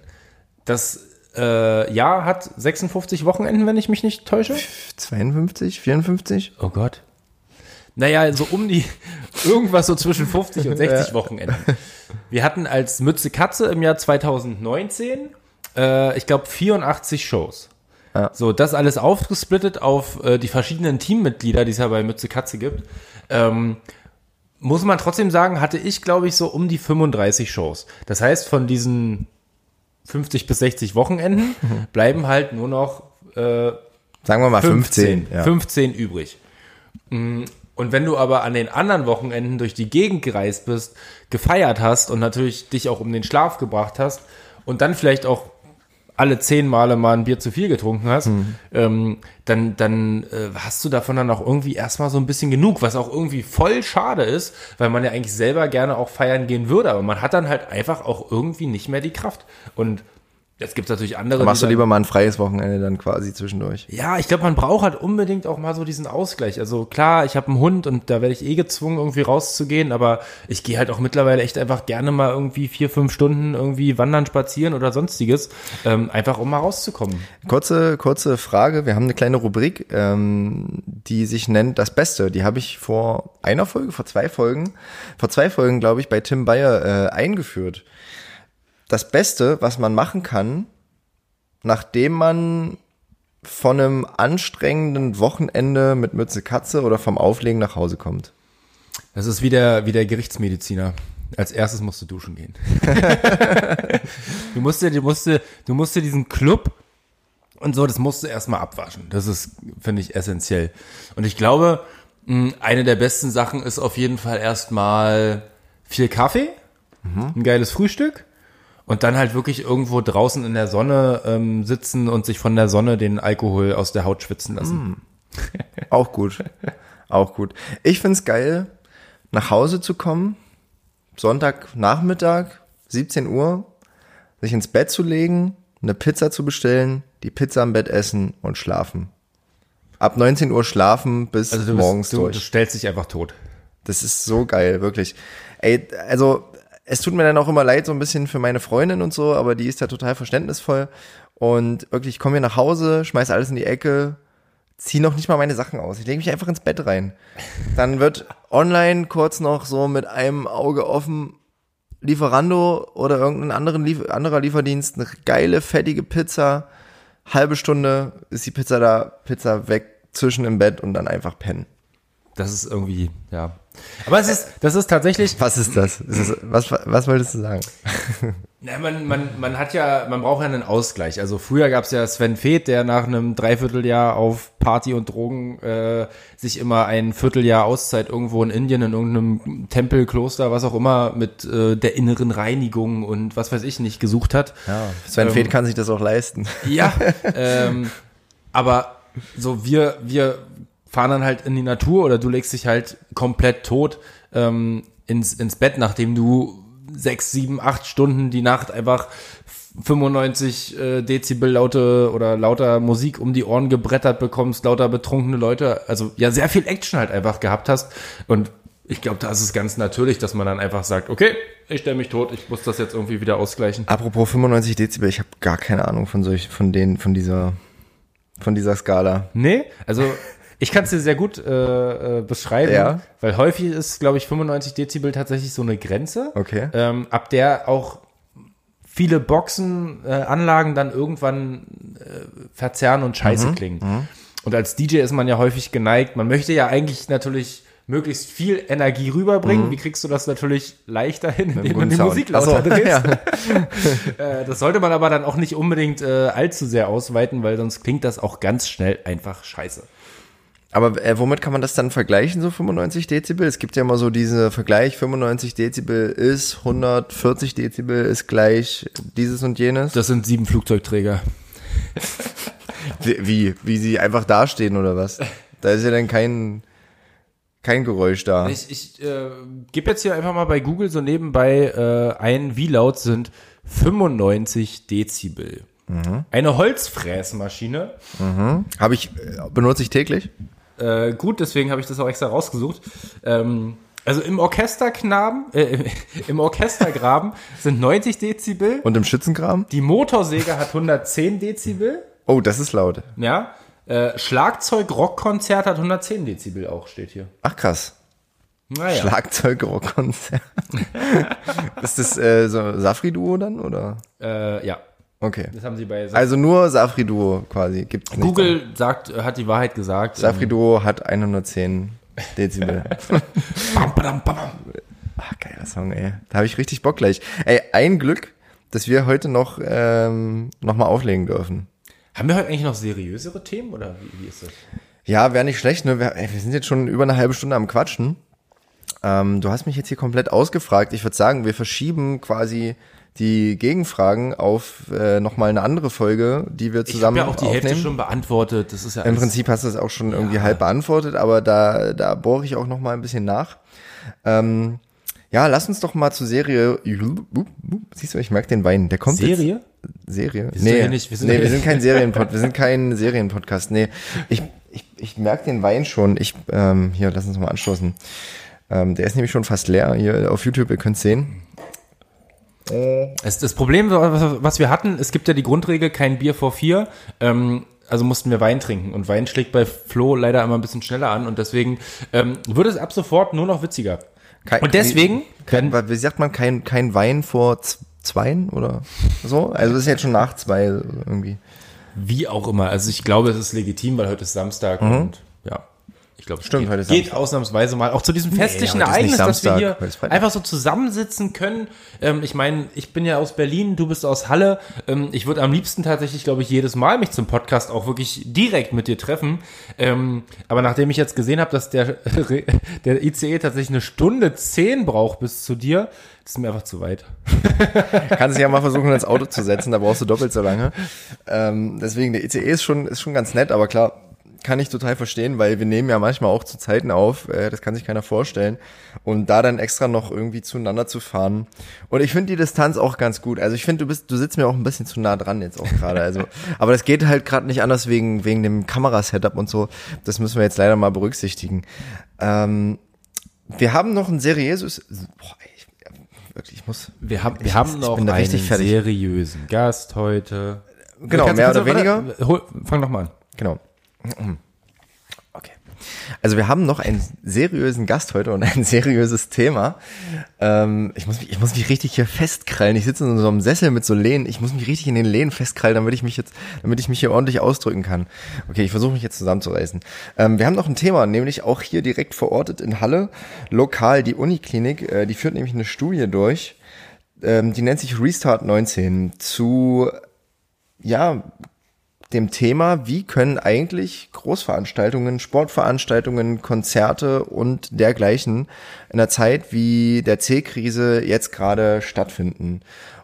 Das äh, Jahr hat 56 Wochenenden, wenn ich mich nicht täusche. 52, 54? Oh Gott. Naja, so um die, <laughs> irgendwas so zwischen 50 und 60 Wochenenden. Wir hatten als Mütze Katze im Jahr 2019, äh, ich glaube, 84 Shows. Ja. So, das alles aufgesplittet auf äh, die verschiedenen Teammitglieder, die es ja bei Mütze Katze gibt. Ähm, muss man trotzdem sagen, hatte ich, glaube ich, so um die 35 Shows. Das heißt, von diesen 50 bis 60 Wochenenden bleiben halt nur noch äh, Sagen wir mal 15. 15, ja. 15 übrig. Mm, Und wenn du aber an den anderen Wochenenden durch die Gegend gereist bist, gefeiert hast und natürlich dich auch um den Schlaf gebracht hast und dann vielleicht auch alle zehn Male mal ein Bier zu viel getrunken hast, ähm, dann, dann äh, hast du davon dann auch irgendwie erstmal so ein bisschen genug, was auch irgendwie voll schade ist, weil man ja eigentlich selber gerne auch feiern gehen würde, aber man hat dann halt einfach auch irgendwie nicht mehr die Kraft. Und es gibt natürlich andere. Machst die du dann- lieber mal ein freies Wochenende dann quasi zwischendurch? ja, ich glaube, man braucht halt unbedingt auch mal so diesen Ausgleich. Also klar, ich habe einen Hund und da werde ich eh gezwungen, irgendwie rauszugehen, aber ich gehe halt auch mittlerweile echt einfach gerne mal irgendwie vier, fünf Stunden irgendwie wandern, spazieren oder sonstiges, ähm, einfach um mal rauszukommen. Kurze, kurze Frage. Wir haben eine kleine Rubrik, ähm, die sich nennt Das Beste. Die habe ich vor einer Folge, vor zwei Folgen, vor zwei Folgen, glaube ich, bei Tim Bayer äh, eingeführt. Das Beste, was man machen kann, nachdem man von einem anstrengenden Wochenende mit Mütze Katze oder vom Auflegen nach Hause kommt. Das ist wie der, wie der Gerichtsmediziner. Als erstes musst du duschen gehen. <laughs> du musst dir, du musst dir, du musst dir diesen Club und so, das musst du erstmal abwaschen. Das ist, finde ich, essentiell. Und ich glaube, mh, eine der besten Sachen ist auf jeden Fall erstmal viel Kaffee, ein geiles Frühstück und dann halt wirklich irgendwo draußen in der Sonne ähm, sitzen und sich von der Sonne den Alkohol aus der Haut schwitzen lassen. Auch gut. <laughs> Auch gut. Ich find's geil, nach Hause zu kommen, Sonntagnachmittag, 17 Uhr, sich ins Bett zu legen, eine Pizza zu bestellen, die Pizza am Bett essen und schlafen. Ab 19 Uhr schlafen bis Also du, morgens bist, du, durch. du stellst dich einfach tot. Das ist so geil, wirklich. Ey, also es tut mir dann auch immer leid, so ein bisschen für meine Freundin und so, aber die ist da total verständnisvoll. Und wirklich, ich komme hier nach Hause, schmeiß alles in die Ecke, zieh noch nicht mal meine Sachen aus. Ich lege mich einfach ins Bett rein. Dann wird online kurz noch so mit einem Auge offen Lieferando oder irgendein anderen Lief anderer Lieferdienst eine geile, fettige Pizza. Halbe Stunde ist die Pizza da, Pizza weg, zwischen im Bett und dann einfach pennen. Das ist irgendwie, ja. Aber es ist, das ist tatsächlich, Was ist das? Ist das was, was wolltest du sagen? <laughs> na, man, man, man hat ja, man braucht ja einen Ausgleich. Also früher gab es ja Sven Feth, der nach einem Dreivierteljahr auf Party und Drogen äh, sich immer ein Vierteljahr Auszeit irgendwo in Indien, in irgendeinem Tempel, Kloster, was auch immer, mit äh, der inneren Reinigung und was weiß ich nicht gesucht hat. Ja, Sven Ähm, Feth kann sich das auch leisten. Ja, <laughs> ähm, aber so wir, wir fahren dann halt in die Natur oder du legst dich halt komplett tot ähm, ins, ins Bett, nachdem du sechs, sieben, acht Stunden die Nacht einfach 95 äh, Dezibel laute oder lauter Musik um die Ohren gebrettert bekommst, lauter betrunkene Leute, also ja sehr viel Action halt einfach gehabt hast und ich glaube, da ist es ganz natürlich, dass man dann einfach sagt, okay, ich stelle mich tot, ich muss das jetzt irgendwie wieder ausgleichen. Apropos 95 Dezibel, ich habe gar keine Ahnung von solch, von den, von dieser, von dieser Skala. Nee, also <laughs> ich kann es dir sehr gut äh, äh, beschreiben, Ja. weil häufig ist, glaube ich, 95 Dezibel tatsächlich so eine Grenze, Okay. ähm, ab der auch viele Boxen, äh, Anlagen dann irgendwann äh, verzerren und scheiße klingen. Und als DJ ist man ja häufig geneigt, man möchte ja eigentlich natürlich möglichst viel Energie rüberbringen. Wie kriegst du das natürlich leichter hin, indem du die Sound. Musik Ach so, lauter drehst? <laughs> ja. <laughs> Äh, das sollte man aber dann auch nicht unbedingt äh, allzu sehr ausweiten, weil sonst klingt das auch ganz schnell einfach scheiße. Aber äh, womit kann man das dann vergleichen, so 95 Dezibel? Es gibt ja immer so diese Vergleich, 95 Dezibel ist 140 Dezibel ist gleich dieses und jenes. Das sind sieben Flugzeugträger. <laughs> Wie, wie, wie sie einfach dastehen oder was? Da ist ja dann kein, kein Geräusch da. Ich, ich äh, gebe jetzt hier einfach mal bei Google so nebenbei äh, ein, wie laut sind 95 Dezibel. Eine Holzfräsmaschine. Habe ich, äh, benutze ich täglich? Äh, gut, deswegen habe ich das auch extra rausgesucht. Ähm, also im Orchesterknaben, äh, <laughs> im Orchestergraben sind 90 Dezibel. Und im Schützengraben? Die Motorsäge hat 110 Dezibel. Oh, das ist laut. Ja. Äh, Schlagzeug-Rockkonzert hat 110 Dezibel auch, steht hier. Ach krass. Naja. Schlagzeug-Rockkonzert. <laughs> ist das äh, so Safri-Duo dann, oder? Äh, ja. Okay. Das haben sie bei Also nur Safri-Duo quasi. Gibt's nicht. Google sagt, äh, hat die Wahrheit gesagt. Safri-Duo hat 110 Dezibel. <laughs> Bam, bam, bam. Ach, geiler Song, ey. Da habe ich richtig Bock gleich. Ey, ein Glück, dass wir heute noch, ähm, noch mal auflegen dürfen. Haben wir heute eigentlich noch seriösere Themen oder wie, wie ist das? Ja, wäre nicht schlecht, ne? Wir, ey, wir sind jetzt schon über eine halbe Stunde am Quatschen. Ähm, du hast mich jetzt hier komplett ausgefragt. Ich würde sagen, wir verschieben quasi die Gegenfragen auf äh, nochmal eine andere Folge, die wir Ich zusammen habe ja auch die aufnehmen. Hälfte schon beantwortet. Das ist ja Im Prinzip hast du es auch schon irgendwie Ja. halb beantwortet, aber da, da bohre ich auch noch mal ein bisschen nach. Ähm, ja, lass uns doch mal zur Serie. Siehst du, ich merke den Wein. Der kommt Serie? Jetzt. Serie? doch hier nicht- wir sind nee, wir sind kein Serienpod, wir sind kein Serienpodcast. Nee, ich, ich, ich merke den Wein schon. Ich, ähm, hier, lass uns mal anstoßen. Ähm, der ist nämlich schon fast leer hier auf YouTube, ihr könnt sehen. Es, das Problem, was, wir hatten, es gibt ja die Grundregel, kein Bier vor vier. Ähm, also mussten wir Wein trinken. Und Wein schlägt bei Flo leider immer ein bisschen schneller an. Und deswegen ähm, wird es ab sofort nur noch witziger. Kein, Und deswegen kein, wie sagt man, kein, kein Wein vor Zweien oder so? Also das ist jetzt schon nach zwei irgendwie. Wie auch immer. Also ich glaube, es ist legitim, weil heute ist Samstag und ja. Ich glaube, es Stimmt, geht, geht ausnahmsweise mal auch zu diesem festlichen nicht Ereignis, dass wir hier einfach so zusammensitzen können. Ähm, ich meine, ich bin ja aus Berlin, du bist aus Halle. Ähm, ich würde am liebsten tatsächlich, glaube ich, jedes Mal mich zum Podcast auch wirklich direkt mit dir treffen. Ähm, aber nachdem ich jetzt gesehen habe, dass der, <laughs> der ICE tatsächlich eine Stunde zehn braucht bis zu dir, das ist mir einfach zu weit. <laughs> Kannst dich ja mal versuchen, ins Auto zu setzen, da brauchst du doppelt so lange. <laughs> Ähm, deswegen, der ICE ist schon, ist schon ganz nett, aber klar, kann ich total verstehen, weil wir nehmen ja manchmal auch zu Zeiten auf, äh, das kann sich keiner vorstellen. Und da dann extra noch irgendwie zueinander zu fahren. Und ich finde die Distanz auch ganz gut. Also ich finde, du bist, du sitzt mir auch ein bisschen zu nah dran jetzt auch gerade. Also, <laughs> aber das geht halt gerade nicht anders wegen, wegen dem Kamerasetup und so. Das müssen wir jetzt leider mal berücksichtigen. Ähm, wir haben noch ein seriöses, boah, ich, wirklich, ich muss, Wir haben, wir Ich- haben ich noch einen richtig seriösen Gast heute. Genau, mehr oder weniger. warte, Hol, fang doch mal an. Genau. <clears throat> Okay. Also wir haben noch einen seriösen Gast heute und ein <laughs> seriöses Thema. Ähm, ich, muss mich, ich muss mich richtig hier festkrallen. Ich sitze in so einem Sessel mit so Lehnen. Ich muss mich richtig in den Lehnen festkrallen, damit ich mich jetzt, damit ich mich hier ordentlich ausdrücken kann. Okay, ich versuche mich jetzt zusammenzureißen. Ähm, wir haben noch ein Thema, nämlich auch hier direkt verortet in Halle, lokal die Uniklinik. Äh, die führt nämlich eine Studie durch. Ähm, die nennt sich Restart 19 zu ja, dem Thema, wie können eigentlich Großveranstaltungen, Sportveranstaltungen, Konzerte und dergleichen in einer Zeit wie der C-Krise jetzt gerade stattfinden.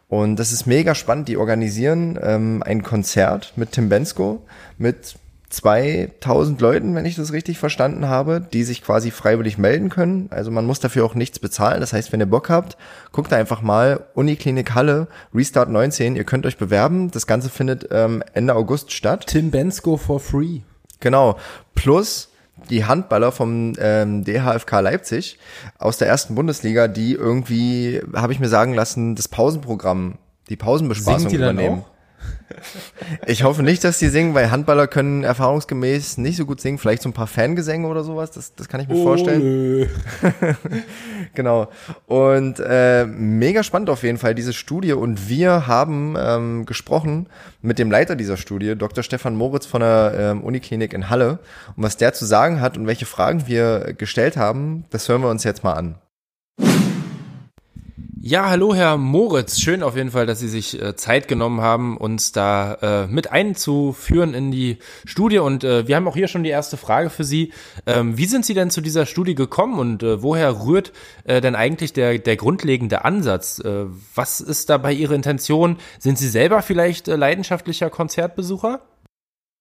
Und das ist mega spannend. Die organisieren ähm, ein Konzert mit Tim Bensko mit 2000 Leuten, wenn ich das richtig verstanden habe, die sich quasi freiwillig melden können. Also man muss dafür auch nichts bezahlen. Das heißt, wenn ihr Bock habt, guckt einfach mal Uniklinik Halle, Restart 19. Ihr könnt euch bewerben. Das Ganze findet ähm, Ende August statt. Tim Bensko for free. Genau. Plus die Handballer vom ähm, DHFK Leipzig aus der ersten Bundesliga, die irgendwie, habe ich mir sagen lassen, das Pausenprogramm, die Pausenbespaßung übernehmen. auch? <laughs> Ich hoffe nicht, dass die singen, weil Handballer können erfahrungsgemäß nicht so gut singen. Vielleicht so ein paar Fangesänge oder sowas, das, das kann ich mir vorstellen. Ole. <laughs> Genau. Und äh, mega spannend auf jeden Fall diese Studie. Und wir haben ähm, gesprochen mit dem Leiter dieser Studie, Dr. Stefan Moritz von der ähm, Uniklinik in Halle. Und was der zu sagen hat und welche Fragen wir gestellt haben, das hören wir uns jetzt mal an. Ja, hallo Herr Moritz. Schön auf jeden Fall, dass Sie sich äh, Zeit genommen haben, uns da äh, mit einzuführen in die Studie. Und äh, wir haben auch hier schon die erste Frage für Sie. Ähm, wie sind Sie denn zu dieser Studie gekommen und äh, woher rührt äh, denn eigentlich der, der grundlegende Ansatz? Äh, was ist dabei Ihre Intention? Sind Sie selber vielleicht leidenschaftlicher Konzertbesucher?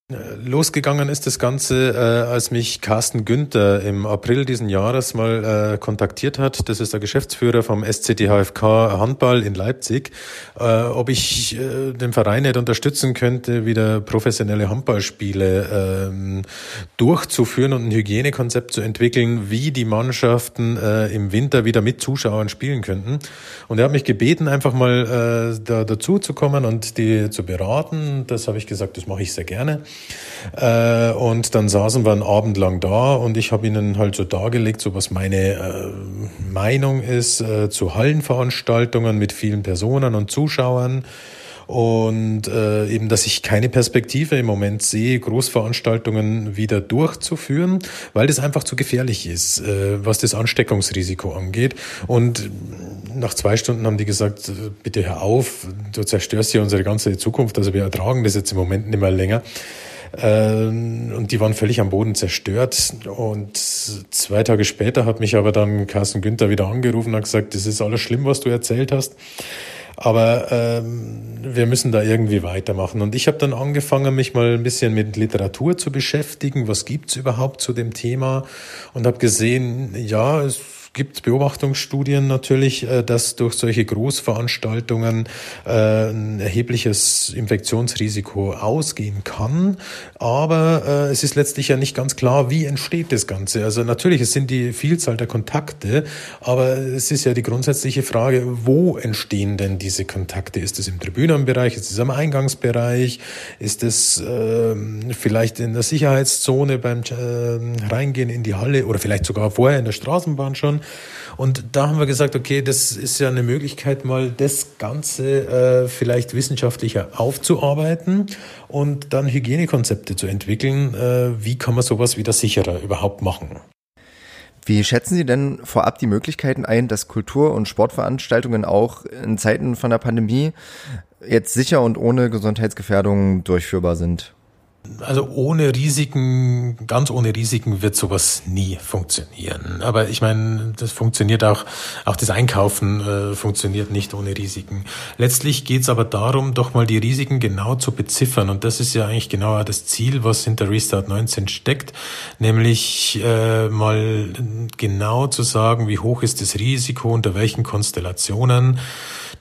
Losgegangen ist das Ganze, äh, als mich Carsten Günther im April diesen Jahres mal äh, kontaktiert hat. Das ist der Geschäftsführer vom SCDHFK Handball in Leipzig. Äh, ob ich äh, den Verein nicht unterstützen könnte, wieder professionelle Handballspiele ähm, durchzuführen und ein Hygienekonzept zu entwickeln, wie die Mannschaften äh, im Winter wieder mit Zuschauern spielen könnten. Und er hat mich gebeten, einfach mal äh, da dazu zu kommen und die zu beraten. Das habe ich gesagt, das mache ich sehr gerne. Äh, und dann saßen wir einen Abend lang da und ich habe ihnen halt so dargelegt, so was meine äh, Meinung ist äh, zu Hallenveranstaltungen mit vielen Personen und Zuschauern. Und äh, eben, dass ich keine Perspektive im Moment sehe, Großveranstaltungen wieder durchzuführen, weil das einfach zu gefährlich ist, äh, was das Ansteckungsrisiko angeht. Und nach zwei Stunden haben die gesagt, äh, bitte hör auf, du zerstörst ja unsere ganze Zukunft, also wir ertragen das jetzt im Moment nicht mehr länger. Äh, und die waren völlig am Boden zerstört. Und zwei Tage später hat mich aber dann Carsten Günther wieder angerufen und hat gesagt, das ist alles schlimm, was du erzählt hast. Aber ähm, wir müssen da irgendwie weitermachen. Und ich habe dann angefangen, mich mal ein bisschen mit Literatur zu beschäftigen. Was gibt's überhaupt zu dem Thema? Und habe gesehen, ja, es gibt Beobachtungsstudien natürlich, äh, dass durch solche Großveranstaltungen äh, ein erhebliches Infektionsrisiko ausgehen kann. Aber äh, es ist letztlich ja nicht ganz klar, wie entsteht das Ganze. Also natürlich, es sind die Vielzahl der Kontakte, aber es ist ja die grundsätzliche Frage, wo entstehen denn diese Kontakte? Ist es im Tribünenbereich? Ist es am Eingangsbereich? Ist es äh, vielleicht in der Sicherheitszone beim Reingehen in die Halle oder vielleicht sogar vorher in der Straßenbahn schon? Und da haben wir gesagt, okay, das ist ja eine Möglichkeit, mal das Ganze äh, vielleicht wissenschaftlicher aufzuarbeiten und dann Hygienekonzepte zu entwickeln. Äh, wie kann man sowas wieder sicherer überhaupt machen? Wie schätzen Sie denn vorab die Möglichkeiten ein, dass Kultur- und Sportveranstaltungen auch in Zeiten von der Pandemie jetzt sicher und ohne Gesundheitsgefährdung durchführbar sind? Also ohne Risiken, ganz ohne Risiken wird sowas nie funktionieren. Aber ich meine, das funktioniert auch, auch das Einkaufen äh, funktioniert nicht ohne Risiken. Letztlich geht es aber darum, doch mal die Risiken genau zu beziffern. Und das ist ja eigentlich genau das Ziel, was hinter Restart 19 steckt, nämlich äh, mal genau zu sagen, wie hoch ist das Risiko, unter welchen Konstellationen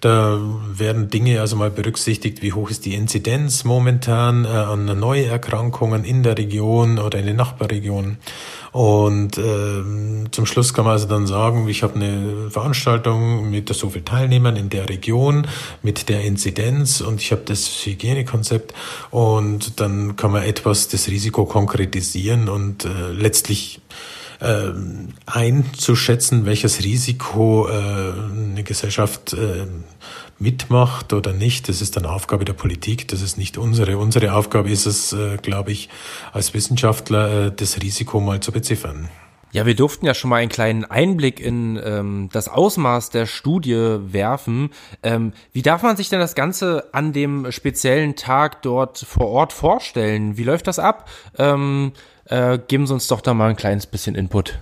da werden Dinge also mal berücksichtigt, wie hoch ist die Inzidenz momentan äh, an Neuerkrankungen in der Region oder in den Nachbarregionen. Und äh, zum Schluss kann man also dann sagen, ich habe eine Veranstaltung mit so viel Teilnehmern in der Region, mit der Inzidenz und ich habe das Hygienekonzept und dann kann man etwas das Risiko konkretisieren und äh, letztlich äh, einzuschätzen, welches Risiko äh, eine Gesellschaft äh, mitmacht oder nicht. Das ist dann Aufgabe der Politik, das ist nicht unsere. Unsere Aufgabe ist es, äh, glaube ich, als Wissenschaftler äh, das Risiko mal zu beziffern. Ja, wir durften ja schon mal einen kleinen Einblick in ähm, das Ausmaß der Studie werfen. Ähm, wie darf man sich denn das Ganze an dem speziellen Tag dort vor Ort vorstellen? Wie läuft das ab? Ähm, äh, geben Sie uns doch da mal ein kleines bisschen Input.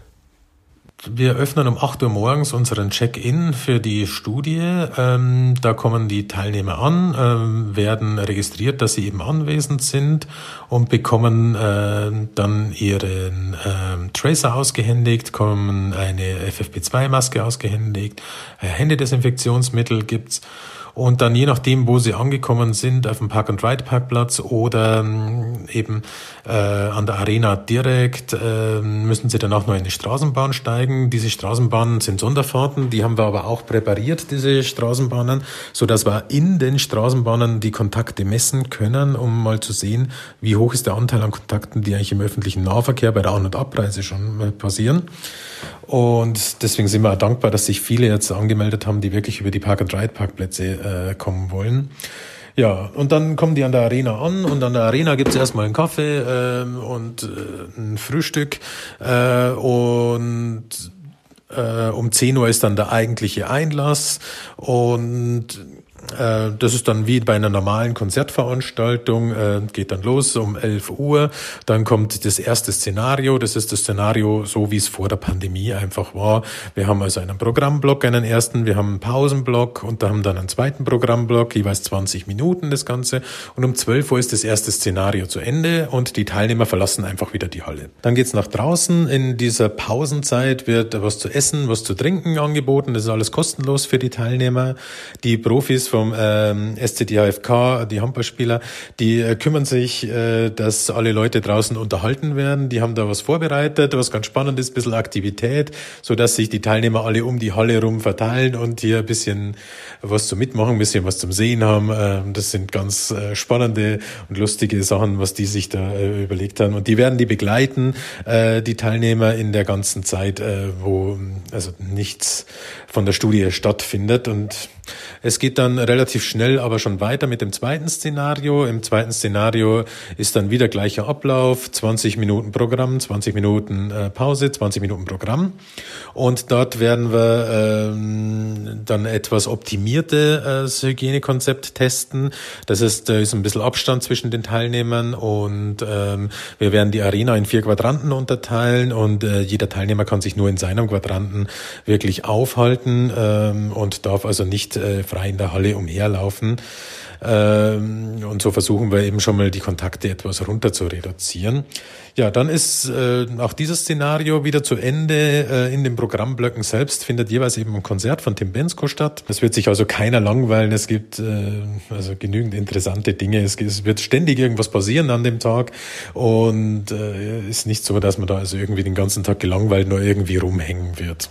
Wir öffnen um 8 Uhr morgens unseren Check-in für die Studie. Ähm, da kommen die Teilnehmer an, ähm, werden registriert, dass sie eben anwesend sind und bekommen äh, dann ihren äh, Tracer ausgehändigt, kommen eine FFP2-Maske ausgehändigt, äh, Händedesinfektionsmittel gibt's und dann je nachdem, wo sie angekommen sind, auf dem Park-and-Ride-Parkplatz oder ähm, eben äh, an der Arena direkt, äh, müssen sie dann auch noch in die Straßenbahn steigen. Diese Straßenbahnen sind Sonderfahrten, die haben wir aber auch präpariert, diese Straßenbahnen, so dass wir in den Straßenbahnen die Kontakte messen können, um mal zu sehen, wie hoch ist der Anteil an Kontakten, die eigentlich im öffentlichen Nahverkehr bei der An- und Abreise schon äh, passieren. Und deswegen sind wir auch dankbar, dass sich viele jetzt angemeldet haben, die wirklich über die Park-and-Ride-Parkplätze äh, kommen wollen. Ja, und dann kommen die an der Arena an und an der Arena gibt's erstmal einen Kaffee äh, und äh, ein Frühstück äh, und äh, um 10 Uhr ist dann der eigentliche Einlass und das ist dann wie bei einer normalen Konzertveranstaltung, äh, geht dann los um 11 Uhr. Dann kommt das erste Szenario. Das ist das Szenario, so wie es vor der Pandemie einfach war. Wir haben also einen Programmblock, einen ersten, wir haben einen Pausenblock und da haben dann einen zweiten Programmblock, jeweils 20 Minuten das Ganze. Und um 12 Uhr ist das erste Szenario zu Ende und die Teilnehmer verlassen einfach wieder die Halle. Dann geht's nach draußen. In dieser Pausenzeit wird was zu essen, was zu trinken angeboten. Das ist alles kostenlos für die Teilnehmer. Die Profis vom ähm, SCDHFK, die Handballspieler, die äh, kümmern sich, äh, dass alle Leute draußen unterhalten werden. Die haben da was vorbereitet, was ganz spannend ist, ein bisschen Aktivität, so dass sich die Teilnehmer alle um die Halle rum verteilen und hier ein bisschen was zum Mitmachen, ein bisschen was zum Sehen haben. Ähm, das sind ganz äh, spannende und lustige Sachen, was die sich da äh, überlegt haben. Und die werden die begleiten, äh, die Teilnehmer in der ganzen Zeit, äh, wo also nichts von der Studie stattfindet. Und es geht dann relativ schnell aber schon weiter mit dem zweiten Szenario. Im zweiten Szenario ist dann wieder gleicher Ablauf, 20 Minuten Programm, 20 Minuten äh, Pause, 20 Minuten Programm. Und dort werden wir ähm, dann etwas optimierte äh, Hygienekonzept testen. Das heißt, da ist ein bisschen Abstand zwischen den Teilnehmern und ähm, wir werden die Arena in vier Quadranten unterteilen und äh, jeder Teilnehmer kann sich nur in seinem Quadranten wirklich aufhalten ähm, und darf also nicht äh, frei in der Halle umherlaufen. Ähm, und so versuchen wir eben schon mal die Kontakte etwas runter zu reduzieren. Ja, dann ist äh, auch dieses Szenario wieder zu Ende. Äh, in den Programmblöcken selbst findet jeweils eben ein Konzert von Tim Bensko statt. Es wird sich also keiner langweilen. Es gibt äh, also genügend interessante Dinge. Es, es wird ständig irgendwas passieren an dem Tag und äh, ist nicht so, dass man da also irgendwie den ganzen Tag gelangweilt nur irgendwie rumhängen wird.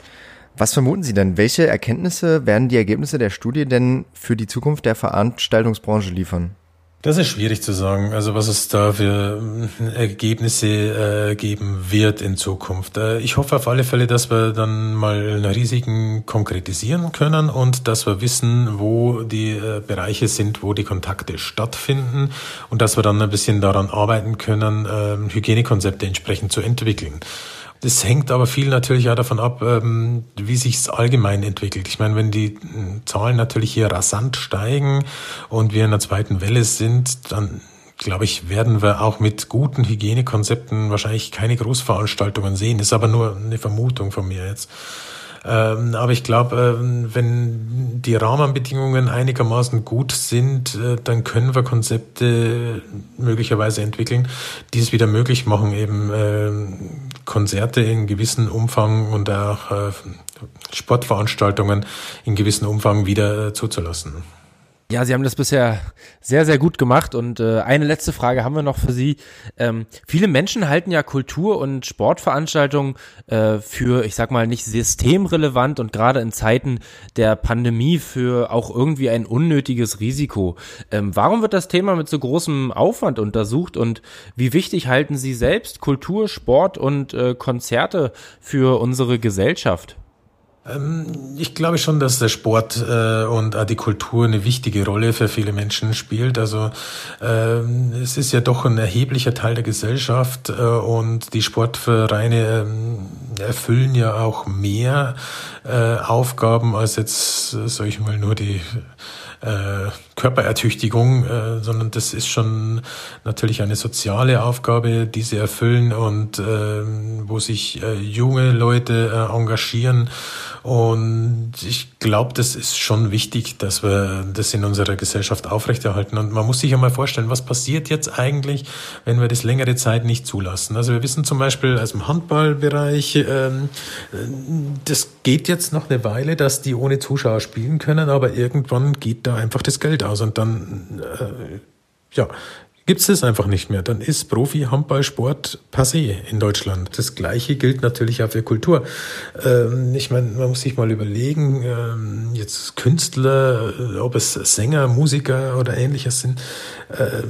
Was vermuten Sie denn? Welche Erkenntnisse werden die Ergebnisse der Studie denn für die Zukunft der Veranstaltungsbranche liefern? Das ist schwierig zu sagen, also was es da für äh, Ergebnisse äh, geben wird in Zukunft. Äh, ich hoffe auf alle Fälle, dass wir dann mal Risiken konkretisieren können und dass wir wissen, wo die äh, Bereiche sind, wo die Kontakte stattfinden und dass wir dann ein bisschen daran arbeiten können, äh, Hygienekonzepte entsprechend zu entwickeln. Das hängt aber viel natürlich auch davon ab, ähm, wie sich es allgemein entwickelt. Ich meine, wenn die äh, Zahlen natürlich hier rasant steigen und wir in der zweiten Welle sind, dann glaube ich, werden wir auch mit guten Hygienekonzepten wahrscheinlich keine Großveranstaltungen sehen. Ist aber nur eine Vermutung von mir jetzt. Ähm, aber ich glaube, ähm, wenn die Rahmenbedingungen einigermaßen gut sind, äh, dann können wir Konzepte möglicherweise entwickeln, die es wieder möglich machen, eben Konzerte in gewissem Umfang und auch äh, Sportveranstaltungen in gewissem Umfang wieder äh, zuzulassen. Ja, Sie haben das bisher sehr, sehr gut gemacht. Und äh, eine letzte Frage haben wir noch für Sie. Ähm, viele Menschen halten ja Kultur- und Sportveranstaltungen äh, für, ich sag mal, nicht systemrelevant und gerade in Zeiten der Pandemie für auch irgendwie ein unnötiges Risiko. Ähm, warum wird das Thema mit so großem Aufwand untersucht und wie wichtig halten Sie selbst Kultur, Sport und äh, Konzerte für unsere Gesellschaft? Ähm, ich glaube schon, dass der Sport äh, und die Kultur eine wichtige Rolle für viele Menschen spielt. Also ähm, es ist ja doch ein erheblicher Teil der Gesellschaft äh, und die Sportvereine ähm, erfüllen ja auch mehr äh, Aufgaben als jetzt, sage ich mal, nur die äh, Körperertüchtigung, äh, sondern das ist schon natürlich eine soziale Aufgabe, die sie erfüllen und äh, wo sich äh, junge Leute äh, engagieren. Und ich glaube, das ist schon wichtig, dass wir das in unserer Gesellschaft aufrechterhalten. Und man muss sich einmal vorstellen, was passiert jetzt eigentlich, wenn wir das längere Zeit nicht zulassen. Also wir wissen zum Beispiel aus dem Handballbereich, ähm, das geht jetzt noch eine Weile, dass die ohne Zuschauer spielen können, aber irgendwann geht da einfach das Geld aus und dann äh, ja, gibt es das einfach nicht mehr. Dann ist Profi-Handballsport passé in Deutschland. Das Gleiche gilt natürlich auch für Kultur. Ähm, ich meine, man muss sich mal überlegen, ähm, jetzt Künstler, ob es Sänger, Musiker oder ähnliches sind, äh,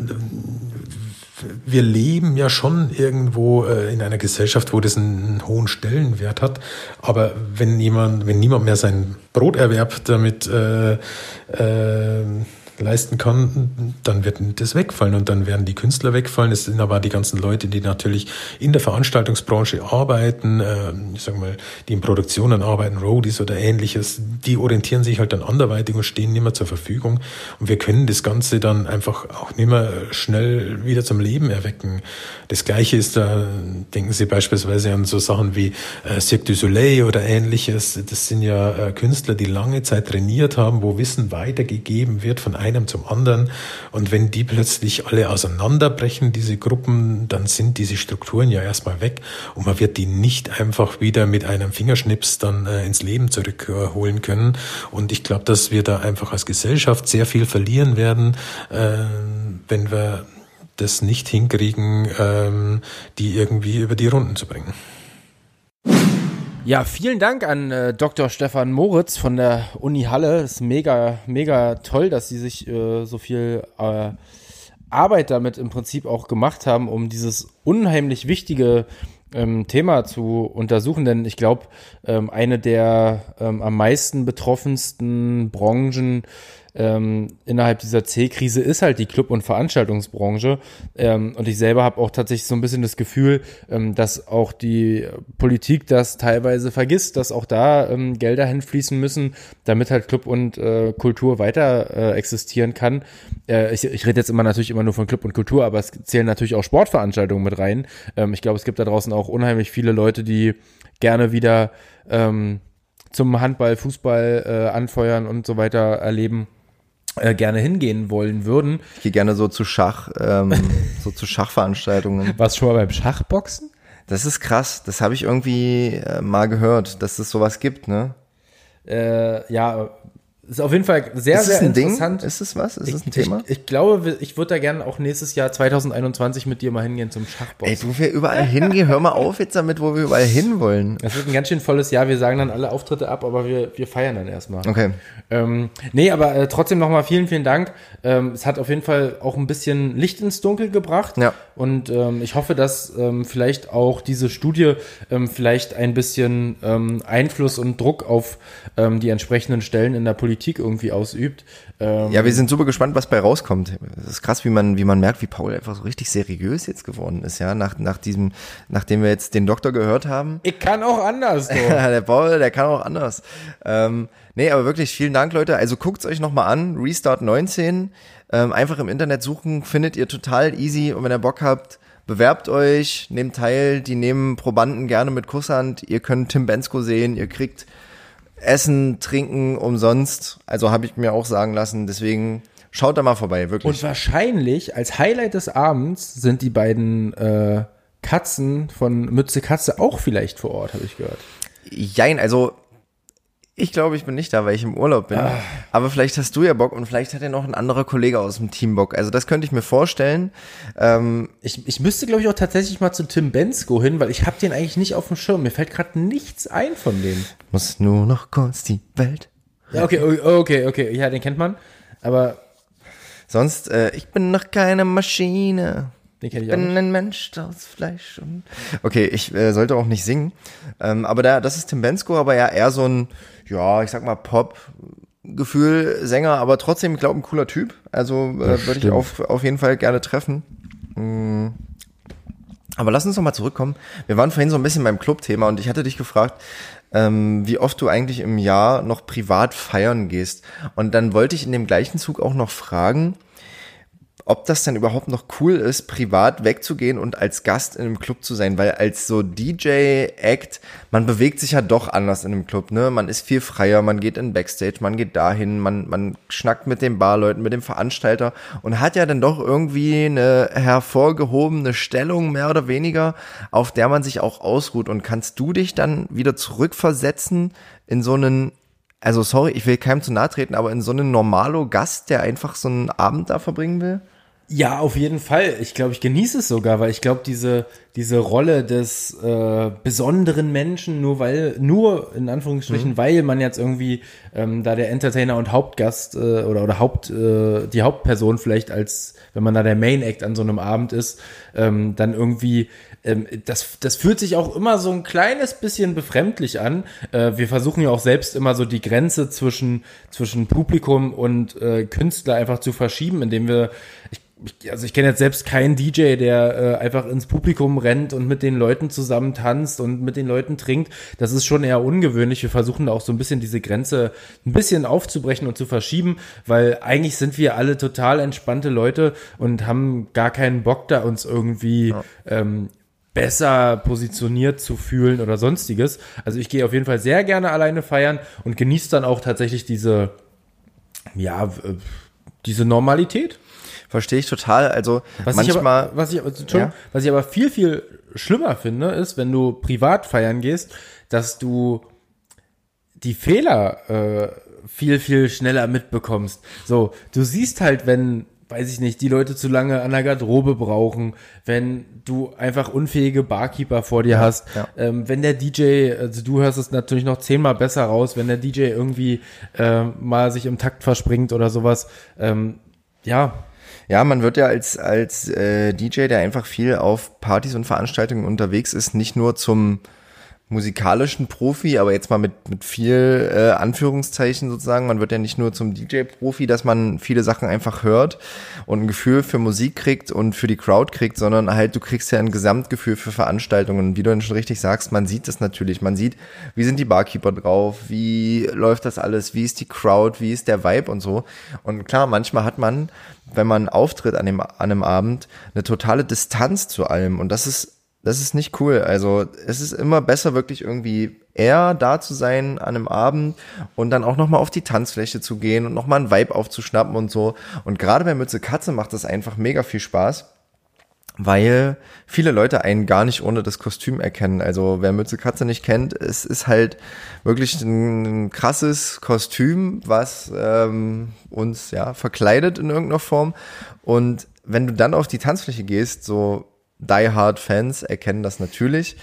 wir leben ja schon irgendwo äh, in einer Gesellschaft, wo das einen hohen Stellenwert hat. Aber wenn jemand, wenn niemand mehr sein Brot erwerbt, damit äh, äh, leisten kann, dann wird das wegfallen und dann werden die Künstler wegfallen. Es sind aber die ganzen Leute, die natürlich in der Veranstaltungsbranche arbeiten, äh, ich sag mal, die in Produktionen arbeiten, Roadies oder ähnliches, die orientieren sich halt dann anderweitig und stehen nicht mehr zur Verfügung. Und wir können das Ganze dann einfach auch nicht mehr schnell wieder zum Leben erwecken. Das Gleiche ist da, denken Sie beispielsweise an so Sachen wie äh, Cirque du Soleil oder ähnliches. Das sind ja äh, Künstler, die lange Zeit trainiert haben, wo Wissen weitergegeben wird von einem zum anderen. Und wenn die plötzlich alle auseinanderbrechen, diese Gruppen, dann sind diese Strukturen ja erstmal weg und man wird die nicht einfach wieder mit einem Fingerschnips dann äh, ins Leben zurückholen können. Und ich glaube, dass wir da einfach als Gesellschaft sehr viel verlieren werden, äh, wenn wir das nicht hinkriegen, ähm, die irgendwie über die Runden zu bringen. Ja, vielen Dank an äh, Dr. Stefan Moritz von der Uni Halle. ist mega, mega toll, dass Sie sich äh, so viel äh, Arbeit damit im Prinzip auch gemacht haben, um dieses unheimlich wichtige ähm, Thema zu untersuchen, denn ich glaube, ähm, eine der ähm, am meisten betroffensten Branchen ähm, innerhalb dieser C-Krise ist halt die Club- und Veranstaltungsbranche. Ähm, und ich selber habe auch tatsächlich so ein bisschen das Gefühl, ähm, dass auch die Politik das teilweise vergisst, dass auch da ähm, Gelder hinfließen müssen, damit halt Club und äh, Kultur weiter äh, existieren kann. Äh, ich, ich rede jetzt immer natürlich immer nur von Club und Kultur, aber es zählen natürlich auch Sportveranstaltungen mit rein. Ähm, ich glaube, es gibt da draußen auch unheimlich viele Leute, die gerne wieder ähm, zum Handball, Fußball äh, anfeuern und so weiter erleben äh, gerne hingehen wollen würden. Ich gehe gerne so zu Schach, ähm, <laughs> so zu Schachveranstaltungen. Warst du schon mal beim Schachboxen? Das ist krass. Das habe ich irgendwie äh, mal gehört, dass es sowas gibt, ne? Äh, ja, ist auf jeden Fall sehr, ist sehr ein interessant. Ding? Ist es was? Ist ich, es ein Thema? Ich, ich glaube, ich würde da gerne auch nächstes Jahr 2021 mit dir mal hingehen zum Schachboxen. Ey, wo wir überall hingehen, hör mal auf jetzt damit, wo wir überall hinwollen. Das wird ein ganz schön volles Jahr. Wir sagen dann alle Auftritte ab, aber wir, wir feiern dann erstmal. Okay. Ähm, nee, aber äh, trotzdem nochmal vielen, vielen Dank. Ähm, es hat auf jeden Fall auch ein bisschen Licht ins Dunkel gebracht. Ja. Und ähm, ich hoffe, dass ähm, vielleicht auch diese Studie ähm, vielleicht ein bisschen ähm, Einfluss und Druck auf ähm, die entsprechenden Stellen in der Politik irgendwie ausübt. Ähm, Ja, wir sind super gespannt, was bei rauskommt. Es ist krass, wie man, wie man merkt, wie Paul einfach so richtig seriös jetzt geworden ist, ja, nach, nach diesem, nachdem wir jetzt den Doktor gehört haben. ich kann auch anders. <laughs> Der Paul, der kann auch anders. Ähm, nee, aber wirklich vielen Dank, Leute. Also guckt's euch nochmal an. Restart 19. Ähm, einfach im Internet suchen, findet ihr total easy. Und wenn ihr Bock habt, bewerbt euch, nehmt teil. Die nehmen Probanden gerne mit Kusshand. Ihr könnt Tim Bensko sehen. Ihr kriegt Essen, Trinken umsonst. Also habe ich mir auch sagen lassen. Deswegen schaut da mal vorbei, wirklich. Und wahrscheinlich als Highlight des Abends sind die beiden äh, Katzen von Mütze Katze auch vielleicht vor Ort, habe ich gehört. Jein, also ich glaube, ich bin nicht da, weil ich im Urlaub bin. Aber vielleicht hast du ja Bock und vielleicht hat ja noch ein anderer Kollege aus dem Team Bock. Also das könnte ich mir vorstellen. Ähm, Ich, ich müsste, glaube ich, auch tatsächlich mal zu Tim Bensko hin, weil ich habe den eigentlich nicht auf dem Schirm. Mir fällt gerade nichts ein von dem. muss nur noch kurz die Welt. Ja, okay, okay, okay. Ja, den kennt man. Aber Sonst, äh, ich bin noch keine Maschine. den kenne Ich ich auch bin nicht. ein Mensch aus Fleisch und. Okay, ich äh, sollte auch nicht singen. Ähm, aber da, das ist Tim Bensko, aber ja eher so ein, ja, ich sag mal, Pop. Gefühl, Sänger, aber trotzdem, ich glaube, ein cooler Typ. Also äh, würde ich auf, auf jeden Fall gerne treffen. Mm. Aber lass uns noch mal zurückkommen. Wir waren vorhin so ein bisschen beim Club-Thema und ich hatte dich gefragt, ähm, wie oft du eigentlich im Jahr noch privat feiern gehst. Und dann wollte ich in dem gleichen Zug auch noch fragen, ob das denn überhaupt noch cool ist, privat wegzugehen und als Gast in einem Club zu sein, weil als so DJ-Act, man bewegt sich ja doch anders in einem Club, ne? Man ist viel freier, man geht in Backstage, man geht dahin, man, man schnackt mit den Barleuten, mit dem Veranstalter und hat ja dann doch irgendwie eine hervorgehobene Stellung, mehr oder weniger, auf der man sich auch ausruht. Und kannst du dich dann wieder zurückversetzen in so einen also sorry, ich will keinem zu nahe treten, aber in so einen Normalo-Gast, der einfach so einen Abend da verbringen will? Ja, auf jeden Fall. Ich glaube, ich genieße es sogar, weil ich glaube, diese, diese Rolle des äh, besonderen Menschen, nur weil, nur in Anführungsstrichen, weil man jetzt irgendwie ähm, da der Entertainer und Hauptgast äh, oder, oder Haupt, äh, die Hauptperson vielleicht als, wenn man da der Main Act an so einem Abend ist, ähm, dann irgendwie ähm, das, das fühlt sich auch immer so ein kleines bisschen befremdlich an. Äh, wir versuchen ja auch selbst immer so die Grenze zwischen, zwischen Publikum und äh, Künstler einfach zu verschieben, indem wir, ich, ich, also ich kenne jetzt selbst keinen DJ, der äh, einfach ins Publikum rennt und mit den Leuten zusammen tanzt und mit den Leuten trinkt. Das ist schon eher ungewöhnlich. Wir versuchen da auch so ein bisschen diese Grenze ein bisschen aufzubrechen und zu verschieben, weil eigentlich sind wir alle total entspannte Leute und haben gar keinen Bock da uns irgendwie ähm, besser positioniert zu fühlen oder sonstiges. Also ich gehe auf jeden Fall sehr gerne alleine feiern und genieße dann auch tatsächlich diese, ja, diese Normalität. Verstehe ich total. Also Was manchmal. ich aber, was ich, Ja. was ich aber viel, viel schlimmer finde, ist, wenn du privat feiern gehst, dass du die Fehler äh, viel, viel schneller mitbekommst. So, du siehst halt, wenn, weiß ich nicht, die Leute zu lange an der Garderobe brauchen, wenn du einfach unfähige Barkeeper vor dir hast, ja. ähm, wenn der DJ, also du hörst es natürlich noch zehnmal besser raus, wenn der DJ irgendwie äh, mal sich im Takt verspringt oder sowas. Ähm, ja, Ja, man wird ja als, als äh, DJ, der einfach viel auf Partys und Veranstaltungen unterwegs ist, nicht nur zum musikalischen Profi, aber jetzt mal mit, mit viel äh, Anführungszeichen sozusagen. Man wird ja nicht nur zum DJ-Profi, dass man viele Sachen einfach hört und ein Gefühl für Musik kriegt und für die Crowd kriegt, sondern halt du kriegst ja ein Gesamtgefühl für Veranstaltungen. Wie du dann schon richtig sagst, man sieht das natürlich. Man sieht, wie sind die Barkeeper drauf, wie läuft das alles, wie ist die Crowd, wie ist der Vibe und so. Und klar, manchmal hat man, wenn man auftritt an dem, an einem Abend, eine totale Distanz zu allem. Und das ist das ist nicht cool. Also es ist immer besser, wirklich irgendwie eher da zu sein an einem Abend und dann auch nochmal auf die Tanzfläche zu gehen und nochmal ein Vibe aufzuschnappen und so. Und gerade bei Mütze Katze macht das einfach mega viel Spaß, weil viele Leute einen gar nicht ohne das Kostüm erkennen. Also wer Mütze Katze nicht kennt, es ist halt wirklich ein krasses Kostüm, was ähm, uns ja verkleidet in irgendeiner Form. Und wenn du dann auf die Tanzfläche gehst, so Die Hard Fans erkennen das natürlich.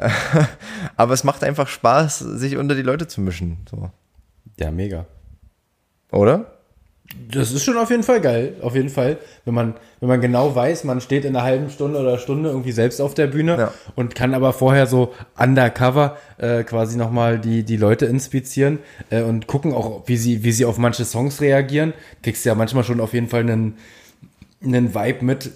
<laughs> Aber es macht einfach Spaß, sich unter die Leute zu mischen. So. Ja, mega. Oder? Das ist schon auf jeden Fall geil, auf jeden Fall. Wenn man, wenn man genau weiß, man steht in einer halben Stunde oder Stunde irgendwie selbst auf der Bühne Ja. und kann aber vorher so undercover äh, quasi nochmal die, die Leute inspizieren äh, und gucken auch, wie sie, wie sie auf manche Songs reagieren. Kriegst ja manchmal schon auf jeden Fall einen, einen Vibe mit,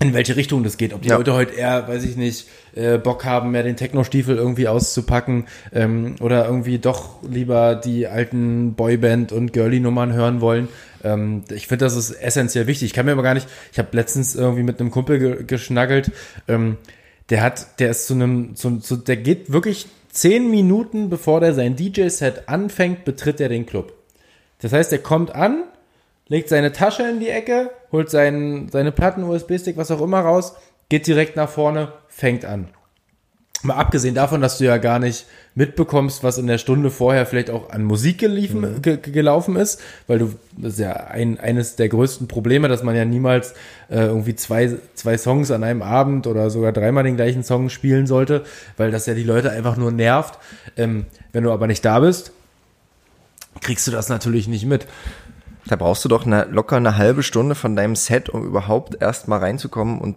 in welche Richtung das geht. Ob die Ja. Leute heute eher, weiß ich nicht, äh, Bock haben, mehr den Techno-Stiefel irgendwie auszupacken ähm, oder irgendwie doch lieber die alten Boyband- und Girly-Nummern hören wollen. Ähm, ich finde, das ist essentiell wichtig. Ich kann mir aber gar nicht, ich habe letztens irgendwie mit einem Kumpel ge geschnaggelt, ähm, der hat, der ist zu einem, zu, zu, der geht wirklich zehn Minuten, bevor der sein DJ-Set anfängt, betritt er den Club. Das heißt, er kommt an, legt seine Tasche in die Ecke, holt seinen, seine Platten, USB-Stick, was auch immer raus, geht direkt nach vorne, fängt an. Mal abgesehen davon, dass du ja gar nicht mitbekommst, was in der Stunde vorher vielleicht auch an Musik geliefen, ge ge- gelaufen ist, weil du, das ist ja ein, eines der größten Probleme, dass man ja niemals äh, irgendwie zwei, zwei Songs an einem Abend oder sogar dreimal den gleichen Song spielen sollte, weil das ja die Leute einfach nur nervt. Ähm, wenn du aber nicht da bist, kriegst du das natürlich nicht mit. Da brauchst du doch eine, locker eine halbe Stunde von deinem Set, um überhaupt erst mal reinzukommen und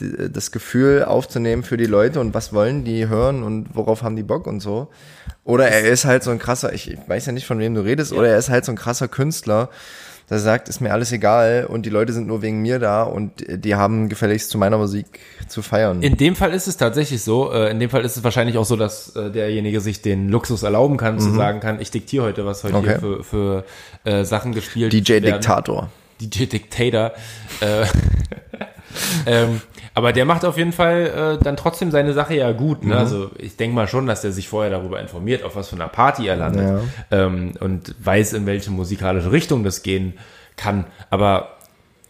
äh, das Gefühl aufzunehmen für die Leute und was wollen die hören und worauf haben die Bock und so. Oder er ist halt so ein krasser, ich, ich weiß ja nicht, von wem du redest, oder er ist halt so ein krasser Künstler, der sagt, ist mir alles egal und die Leute sind nur wegen mir da und die haben gefälligst zu meiner Musik zu feiern. In dem Fall ist es tatsächlich so. Äh, in dem Fall ist es wahrscheinlich auch so, dass äh, derjenige sich den Luxus erlauben kann, zu sagen kann, ich diktiere heute, was heute Mhm. Okay. hier für, für äh, Sachen gespielt DJ werden. Diktator. DJ Dictator. Äh, <laughs> ähm, aber der macht auf jeden Fall äh, dann trotzdem seine Sache ja gut. Mhm. Ne? Also ich denke mal schon, dass er sich vorher darüber informiert, auf was für einer Party er landet ähm, und weiß, in welche musikalische Richtung das gehen kann. Aber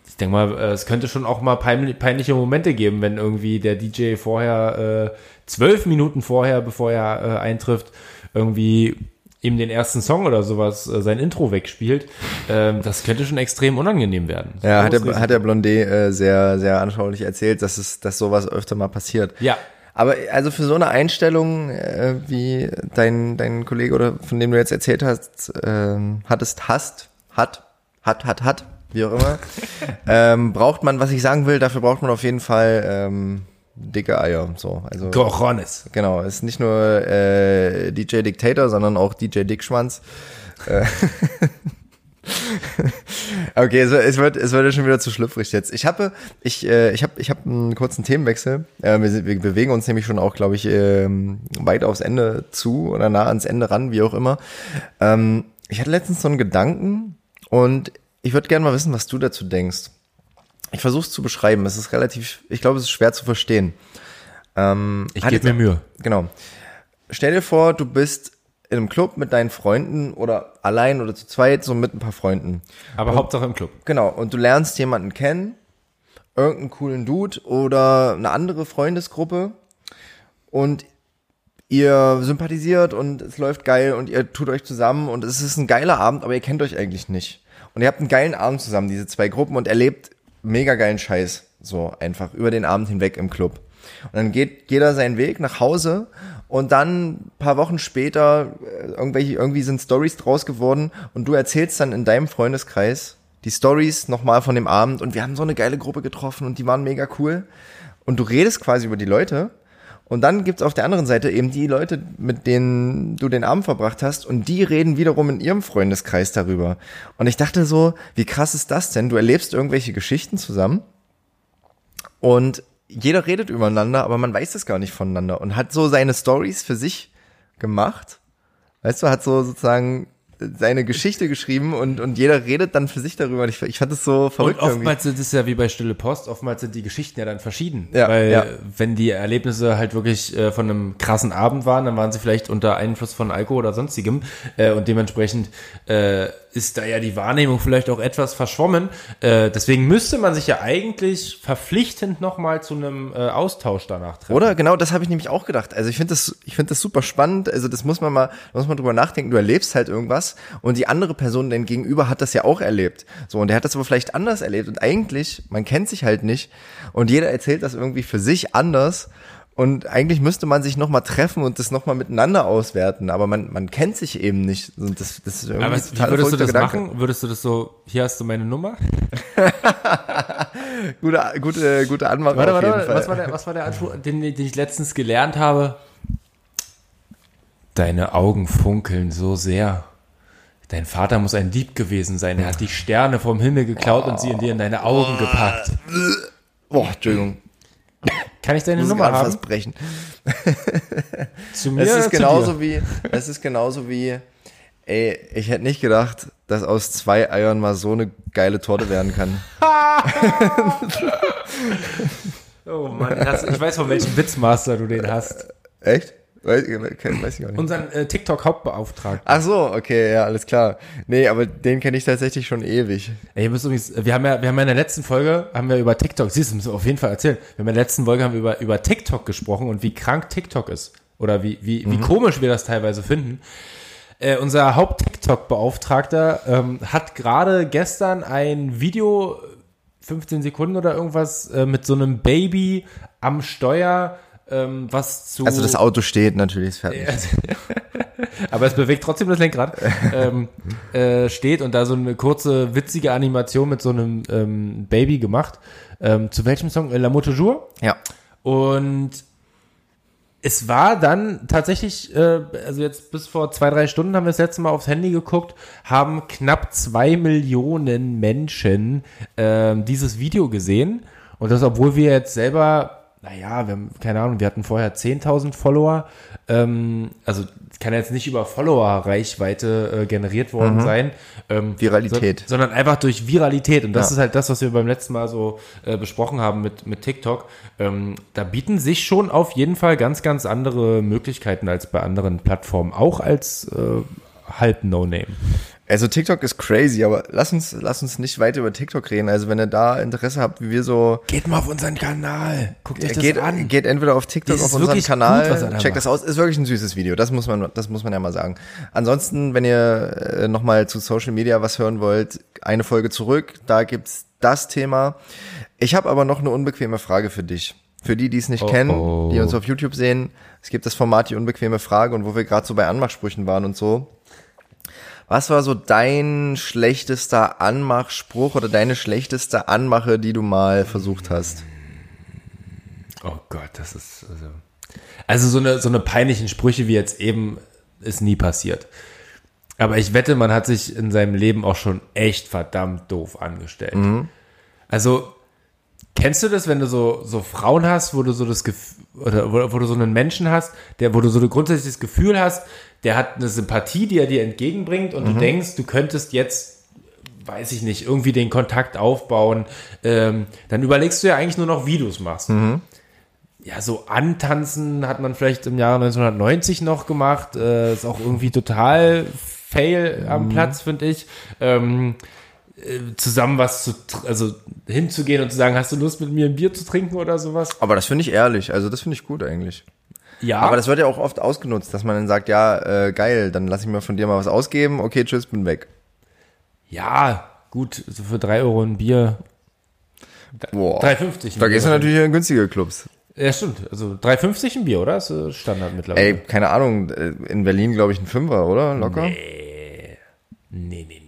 ich denke mal, äh, es könnte schon auch mal pein peinliche Momente geben, wenn irgendwie der DJ vorher äh, zwölf Minuten vorher, bevor er äh, eintrifft, irgendwie ihm den ersten Song oder sowas, äh, sein Intro wegspielt. Ähm, das könnte schon extrem unangenehm werden. Ja, hat der, hat der Blondet äh, sehr, sehr anschaulich erzählt, dass es, dass sowas öfter mal passiert. Ja. Aber also für so eine Einstellung, äh, wie dein, dein Kollege oder von dem du jetzt erzählt hast, ähm, hattest, hast, hat, hat, hat, hat, wie auch immer, <laughs> ähm, braucht man, was ich sagen will, dafür braucht man auf jeden Fall ähm, dicke Eier. So, also Cojones. genau, ist nicht nur äh, DJ Dictator, sondern auch DJ Dickschwanz. Äh, <laughs> Okay, es, wird- es wird es wird ja schon wieder zu schlüpfrig jetzt. Ich habe ich äh, ich habe ich habe einen kurzen Themenwechsel. Äh, wir, sind- wir bewegen uns nämlich schon auch, glaube ich, ähm, weit aufs Ende zu oder nah ans Ende ran, wie auch immer. Ähm, ich hatte letztens so einen Gedanken und ich würde gerne mal wissen, was du dazu denkst. Ich versuche es zu beschreiben. Es ist relativ, ich glaube, es ist schwer zu verstehen. Ähm, Ich hat gebe mir Mühe. Genau. Stell dir vor, du bist in einem Club mit deinen Freunden oder allein oder zu zweit, so mit ein paar Freunden. Aber Hauptsache im Club. Genau, und du lernst jemanden kennen, irgendeinen coolen Dude oder eine andere Freundesgruppe und ihr sympathisiert und es läuft geil und ihr tut euch zusammen und es ist ein geiler Abend, aber ihr kennt euch eigentlich nicht. Und ihr habt einen geilen Abend zusammen, diese zwei Gruppen, und erlebt mega geilen Scheiß, so einfach über den Abend hinweg im Club. Und dann geht jeder seinen Weg nach Hause und dann paar Wochen später äh, irgendwelche irgendwie sind Stories draus geworden und du erzählst dann in deinem Freundeskreis die Stories nochmal von dem Abend und wir haben so eine geile Gruppe getroffen und die waren mega cool und du redest quasi über die Leute Und dann gibt's auf der anderen Seite eben die Leute, mit denen du den Abend verbracht hast und die reden wiederum in ihrem Freundeskreis darüber. Und ich dachte so, wie krass ist das denn? Du erlebst irgendwelche Geschichten zusammen und jeder redet übereinander, aber man weiß es gar nicht voneinander und hat so seine Stories für sich gemacht. Weißt du, hat so sozusagen seine Geschichte geschrieben und, und jeder redet dann für sich darüber. Ich, ich fand das so verrückt Und oftmals irgendwie. ist es ja wie bei Stille Post, oftmals sind die Geschichten ja dann verschieden. Ja, Weil ja. wenn die Erlebnisse halt wirklich äh, von einem krassen Abend waren, dann waren sie vielleicht unter Einfluss von Alkohol oder sonstigem. Äh, und dementsprechend äh, ist da ja die Wahrnehmung vielleicht auch etwas verschwommen. Äh, deswegen müsste man sich ja eigentlich verpflichtend nochmal zu einem äh, Austausch danach treffen. Oder? Genau, das habe ich nämlich auch gedacht. Also ich finde das, ich finde das super spannend. Also das muss man mal, muss man drüber nachdenken. Du erlebst halt irgendwas und die andere Person, dein Gegenüber, hat das ja auch erlebt. So und der hat das aber vielleicht anders erlebt und eigentlich, man kennt sich halt nicht und jeder erzählt das irgendwie für sich anders. Und eigentlich müsste man sich nochmal treffen und das nochmal miteinander auswerten, aber man, man kennt sich eben nicht. Und das, das ist irgendwie Aber total würdest du das verrückter machen? Würdest du das so, hier hast du meine Nummer? <laughs> Gute, gute, gute Anmache Warte, warte, warte, was war der, was war der Anspruch, den, den ich letztens gelernt habe? Deine Augen funkeln so sehr. Dein Vater muss ein Dieb gewesen sein. Er hat die Sterne vom Himmel geklaut und sie in dir in deine Augen gepackt. Boah, Entschuldigung, Kann ich deine muss Nummer haben? fast brechen. <laughs> Zu mir Es ist genauso dir? wie, es ist genauso wie, ey, ich hätte nicht gedacht, dass aus zwei Eiern mal so eine geile Torte werden kann. <laughs> Oh Mann, ich weiß von welchem Witzmaster du den hast. Echt? Weiß, ich- weiß ich gar nicht. Unseren äh, TikTok-Hauptbeauftragten. Ach so, okay, ja, alles klar. Nee, aber den kenne ich tatsächlich schon ewig. Ey, ihr müsst übrigens, wir haben ja, wir haben ja in der letzten Folge, haben wir über TikTok, siehst du, müssen wir auf jeden Fall erzählen. Wir haben in der letzten Folge haben wir über, über TikTok gesprochen und wie krank TikTok ist. Oder wie, wie, wie komisch wir das teilweise finden. Äh, unser Haupt-TikTok-Beauftragter ähm, hat gerade gestern ein Video, 15 Sekunden oder irgendwas, äh, mit so einem Baby am Steuer, ähm, was zu. Also das Auto steht natürlich, ist fertig. <laughs> aber es bewegt trotzdem das Lenkrad, ähm, äh, steht und da so eine kurze, witzige Animation mit so einem ähm, Baby gemacht. Ähm, zu welchem Song? Äh, La Moto Jour. Ja. Und es war dann tatsächlich, äh, also jetzt bis vor zwei, drei Stunden haben wir das letzte Mal aufs Handy geguckt, haben knapp zwei Millionen Menschen ähm, dieses Video gesehen. Und das, obwohl wir jetzt selber, naja, wir haben, keine Ahnung, wir hatten vorher 10.000 Follower. Ähm, also kann jetzt nicht über Follower-Reichweite äh, generiert worden sein. Ähm, Viralität. So, sondern einfach durch Viralität. Und das Ja. ist halt das, was wir beim letzten Mal so äh, besprochen haben mit, mit TikTok. Ähm, da bieten sich schon auf jeden Fall ganz, ganz andere Möglichkeiten als bei anderen Plattformen, auch als äh, halb No-Name. Also TikTok ist crazy, aber lass uns, lass uns nicht weiter über TikTok reden. Also wenn ihr da Interesse habt, wie wir so Geht mal auf unseren Kanal. Guckt euch das geht, an. geht entweder auf TikTok Das auf unseren Kanal, gut, checkt das aus, ist wirklich ein süßes Video, das muss man, das muss man ja mal sagen. Ansonsten, wenn ihr äh, nochmal zu Social Media was hören wollt, eine Folge zurück, da gibt's das Thema. Ich habe aber noch eine unbequeme Frage für dich. Für die, die es nicht Oh, kennen, oh. die uns auf YouTube sehen, es gibt das Format die unbequeme Frage und wo wir gerade so bei Anmachsprüchen waren und so. Was war so dein schlechtester Anmachspruch oder deine schlechteste Anmache, die du mal versucht hast? Oh Gott, das ist also, also so eine so eine peinlichen Sprüche wie jetzt eben ist nie passiert. Aber ich wette, man hat sich in seinem Leben auch schon echt verdammt doof angestellt. Also kennst du das, wenn du so so Frauen hast, wo du so das Gefühl oder wo, wo du so einen Menschen hast, der wo du so ein grundsätzliches Gefühl hast, der hat eine Sympathie, die er dir entgegenbringt und du denkst, du könntest jetzt weiß ich nicht, irgendwie den Kontakt aufbauen, ähm, dann überlegst du ja eigentlich nur noch, wie du es machst. Ja, so antanzen hat man vielleicht im Jahre 1990 noch gemacht, äh, ist auch irgendwie total fail am Platz, finde ich. Ähm, äh, zusammen was zu, also hinzugehen und zu sagen, hast du Lust mit mir ein Bier zu trinken oder sowas? Aber das finde ich ehrlich, also das finde ich gut eigentlich. Ja, Aber das wird ja auch oft ausgenutzt, dass man dann sagt, ja, äh, geil, dann lass ich mir von dir mal was ausgeben, okay, tschüss, bin weg. ja, gut, so für drei Euro ein Bier, Boah. 3,50. ein Da gehst du natürlich in günstige Clubs. Ja, stimmt. Also 3,50 ein Bier, oder? Das ist Standard mittlerweile. Ey, keine Ahnung, äh, in Berlin glaube ich ein Fünfer, oder? Locker? Nee, nee, nee.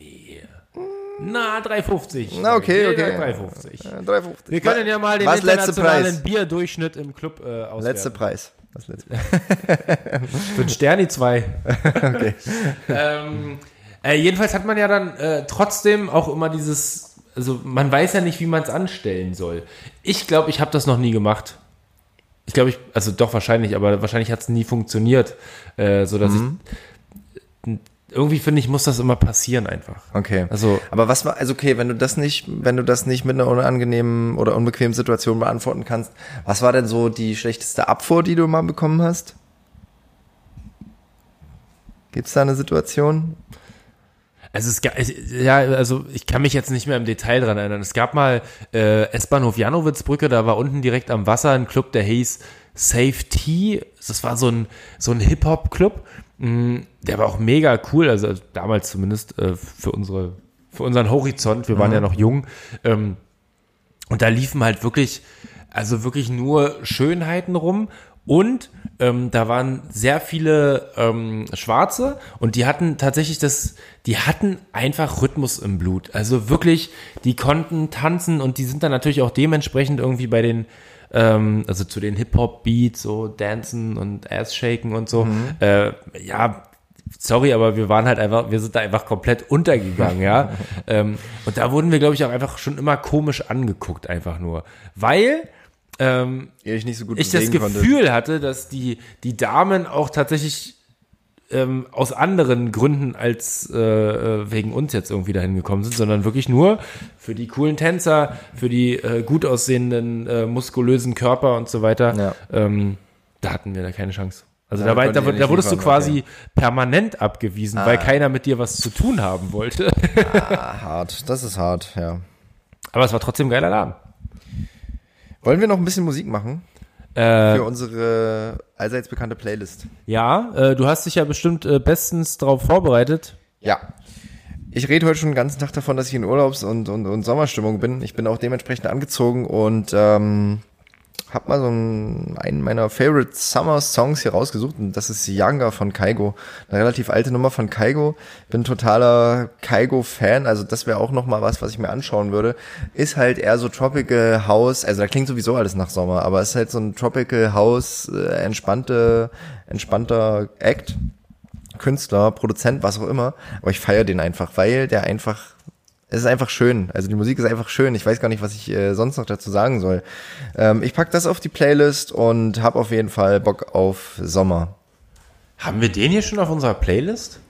Na, 3,50. Na, okay, okay. 3,50. Äh, 3,50. Wir können ja mal den Was letzte internationalen Preis? Bierdurchschnitt im Club äh, auswerten. Letzte Preis. Was Play? Für ein Sterni 2. <laughs> okay. ähm, äh, jedenfalls hat man ja dann äh, trotzdem auch immer dieses, also man weiß ja nicht, wie man es anstellen soll. Ich glaube, ich habe das noch nie gemacht. Ich glaube, ich, also doch wahrscheinlich, aber wahrscheinlich hat es nie funktioniert, äh, so dass Mhm. ich irgendwie finde ich, muss das immer passieren einfach. Okay. Also Aber was war, also okay, wenn du das nicht, wenn du das nicht mit einer unangenehmen oder unbequemen Situation beantworten kannst, was war denn so die schlechteste Abfuhr, die du mal bekommen hast? Gibt's da eine Situation? Also es gab, ja, also ich kann mich jetzt nicht mehr im Detail dran erinnern. Es gab mal äh, S-Bahnhof Janowitzbrücke, da war unten direkt am Wasser ein Club, der hieß Safe Tea. Das war so ein, so ein Hip-Hop-Club. Mm, Der war auch mega cool, also damals zumindest äh, für unsere, für unseren Horizont. Wir waren ja noch jung. Ähm, und da liefen halt wirklich, also wirklich nur Schönheiten rum. Und ähm, da waren sehr viele ähm, Schwarze und die hatten tatsächlich das, die hatten einfach Rhythmus im Blut. Also wirklich, die konnten tanzen und die sind dann natürlich auch dementsprechend irgendwie bei den, ähm, also zu den Hip-Hop-Beats, so Dancen und Ass-Shaken und so. Äh, ja, sorry, aber wir waren halt einfach, wir sind da einfach komplett untergegangen, ja. <laughs> ähm, und da wurden wir, glaube ich, auch einfach schon immer komisch angeguckt, einfach nur. Weil ähm, euch nicht so gut ich das. Gefühl hatte, dass die, die Damen auch tatsächlich ähm, aus anderen Gründen als äh, äh, wegen uns jetzt irgendwie dahin gekommen sind, sondern wirklich nur für die coolen Tänzer, für die äh, gut aussehenden, äh, muskulösen Körper und so weiter. Ja. Ähm, da hatten wir da keine Chance. Also Da da, war, da, da wurdest du quasi permanent abgewiesen, weil keiner mit dir was zu tun haben wollte. Ah, <laughs> hart. Das ist hart, ja. Aber es war trotzdem ein geiler Laden. Wollen wir noch ein bisschen Musik machen? Äh, Für unsere allseits bekannte Playlist. ja, äh, du hast dich ja bestimmt äh, bestens darauf vorbereitet. Ja. Ich rede heute schon den ganzen Tag davon, dass ich in Urlaubs- und, und, und Sommerstimmung bin. Ich bin auch dementsprechend angezogen und ähm, habe mal so einen, einen meiner Favorite Summer Songs hier rausgesucht und das ist Younger von Kaigo. Eine relativ alte Nummer von Kaigo. Bin totaler Kaigo-Fan, also das wäre auch noch mal was, was ich mir anschauen würde. Ist halt eher so Tropical House, also da klingt sowieso alles nach Sommer, aber es ist halt so ein Tropical House, äh, entspannte, entspannter Act. Künstler, Produzent, was auch immer. Aber ich feiere den einfach, weil der einfach, es ist einfach schön. Also die Musik ist einfach schön. Ich weiß gar nicht, was ich äh, sonst noch dazu sagen soll. Ähm, ich pack das auf die Playlist und habe auf jeden Fall Bock auf Sommer. Haben wir den hier schon auf unserer Playlist?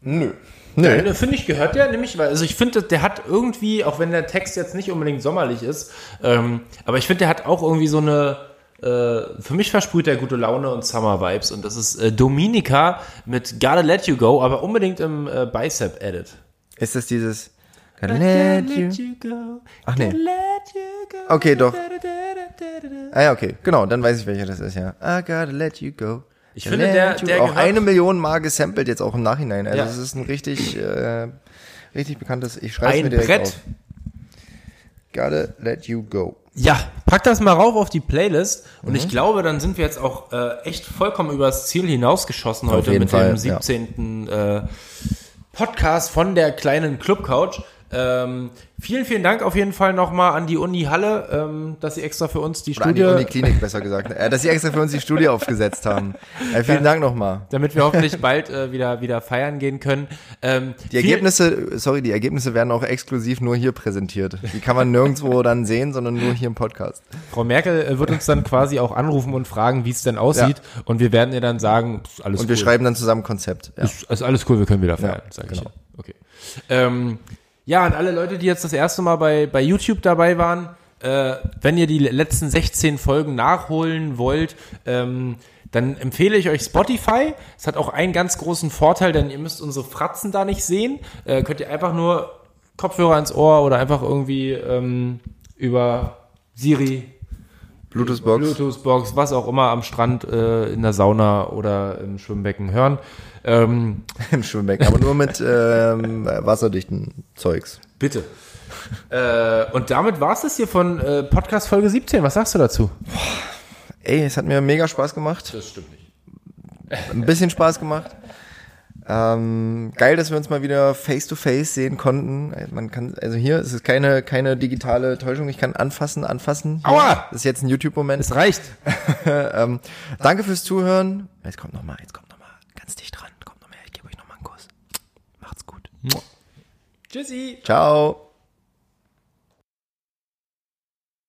Nö. Nö. Ja, finde ich, gehört der nämlich, weil, also ich finde, der hat irgendwie, auch wenn der Text jetzt nicht unbedingt sommerlich ist, ähm, aber ich finde, der hat auch irgendwie so eine, äh, für mich versprüht der gute Laune und Summer-Vibes und das ist äh, Dominika mit Gotta Let You Go, aber unbedingt im äh, Bicep-Edit. Ist das dieses Gotta let you. go. Ach nee. Gotta let you go. Okay, doch. Ah ja, okay. Genau, dann weiß ich, welcher das ist, ja. I gotta let you go. Ich Gotta finde, der- der auch eine Million Mal gesampelt jetzt auch im Nachhinein. Also Ja. es ist ein richtig, äh, richtig bekanntes. Ich schreibe mir Ein direkt Brett. auf. Gotta let you go. Ja, pack das mal rauf auf die Playlist und Mhm. ich glaube, dann sind wir jetzt auch äh, echt vollkommen übers Ziel hinausgeschossen heute mit Fall, dem ja. 17. Äh, Podcast von der kleinen Club Couch. Ähm, vielen, vielen Dank auf jeden Fall nochmal an die Uni Halle, ähm, dass sie extra für uns die Oder an die Studie, Uniklinik, besser gesagt. Äh, dass sie extra für uns die Studie aufgesetzt haben. Äh, vielen Dank nochmal. damit wir hoffentlich bald äh, wieder, wieder feiern gehen können. Ähm, Die Ergebnisse, sorry, die Ergebnisse werden auch exklusiv nur hier präsentiert. Die kann man nirgendwo <laughs> dann sehen, sondern nur hier im Podcast. Frau Merkel äh, wird uns dann quasi auch anrufen und fragen, wie es denn aussieht und wir werden ihr dann sagen, alles Und wir cool. schreiben dann zusammen Konzept. Ja. Ist, ist alles cool, wir können wieder feiern, Ja, sage genau. ich. Okay. Ähm, ja, und alle Leute, die jetzt das erste Mal bei, bei YouTube dabei waren, äh, wenn ihr die letzten 16 Folgen nachholen wollt, ähm, dann empfehle ich euch Spotify. Es hat auch einen ganz großen Vorteil, denn ihr müsst unsere Fratzen da nicht sehen. Äh, könnt ihr einfach nur Kopfhörer ins Ohr oder einfach irgendwie ähm, über Siri Bluetooth-Box. Bluetooth-Box, was auch immer am Strand, äh, in der Sauna oder im Schwimmbecken hören. Ähm, <laughs> Im Schwimmbecken, aber nur mit ähm, wasserdichten Zeugs. bitte. äh, und damit war es das hier von äh, Podcast Folge 17. Was sagst du dazu? Ey, es hat mir mega Spaß gemacht. Das stimmt nicht. Ein bisschen Spaß gemacht. Ähm, geil, dass wir uns mal wieder face to face sehen konnten. Man kann, also hier ist es keine, keine digitale Täuschung. Ich kann anfassen, anfassen. Hier. Aua! Das ist jetzt ein YouTube-Moment. Es reicht. <laughs> ähm, danke fürs Zuhören. Jetzt kommt noch mal, jetzt kommt noch mal ganz dicht dran. Kommt noch mehr. Ich gebe euch noch mal einen Kuss. Macht's gut. Tschüssi. Ciao.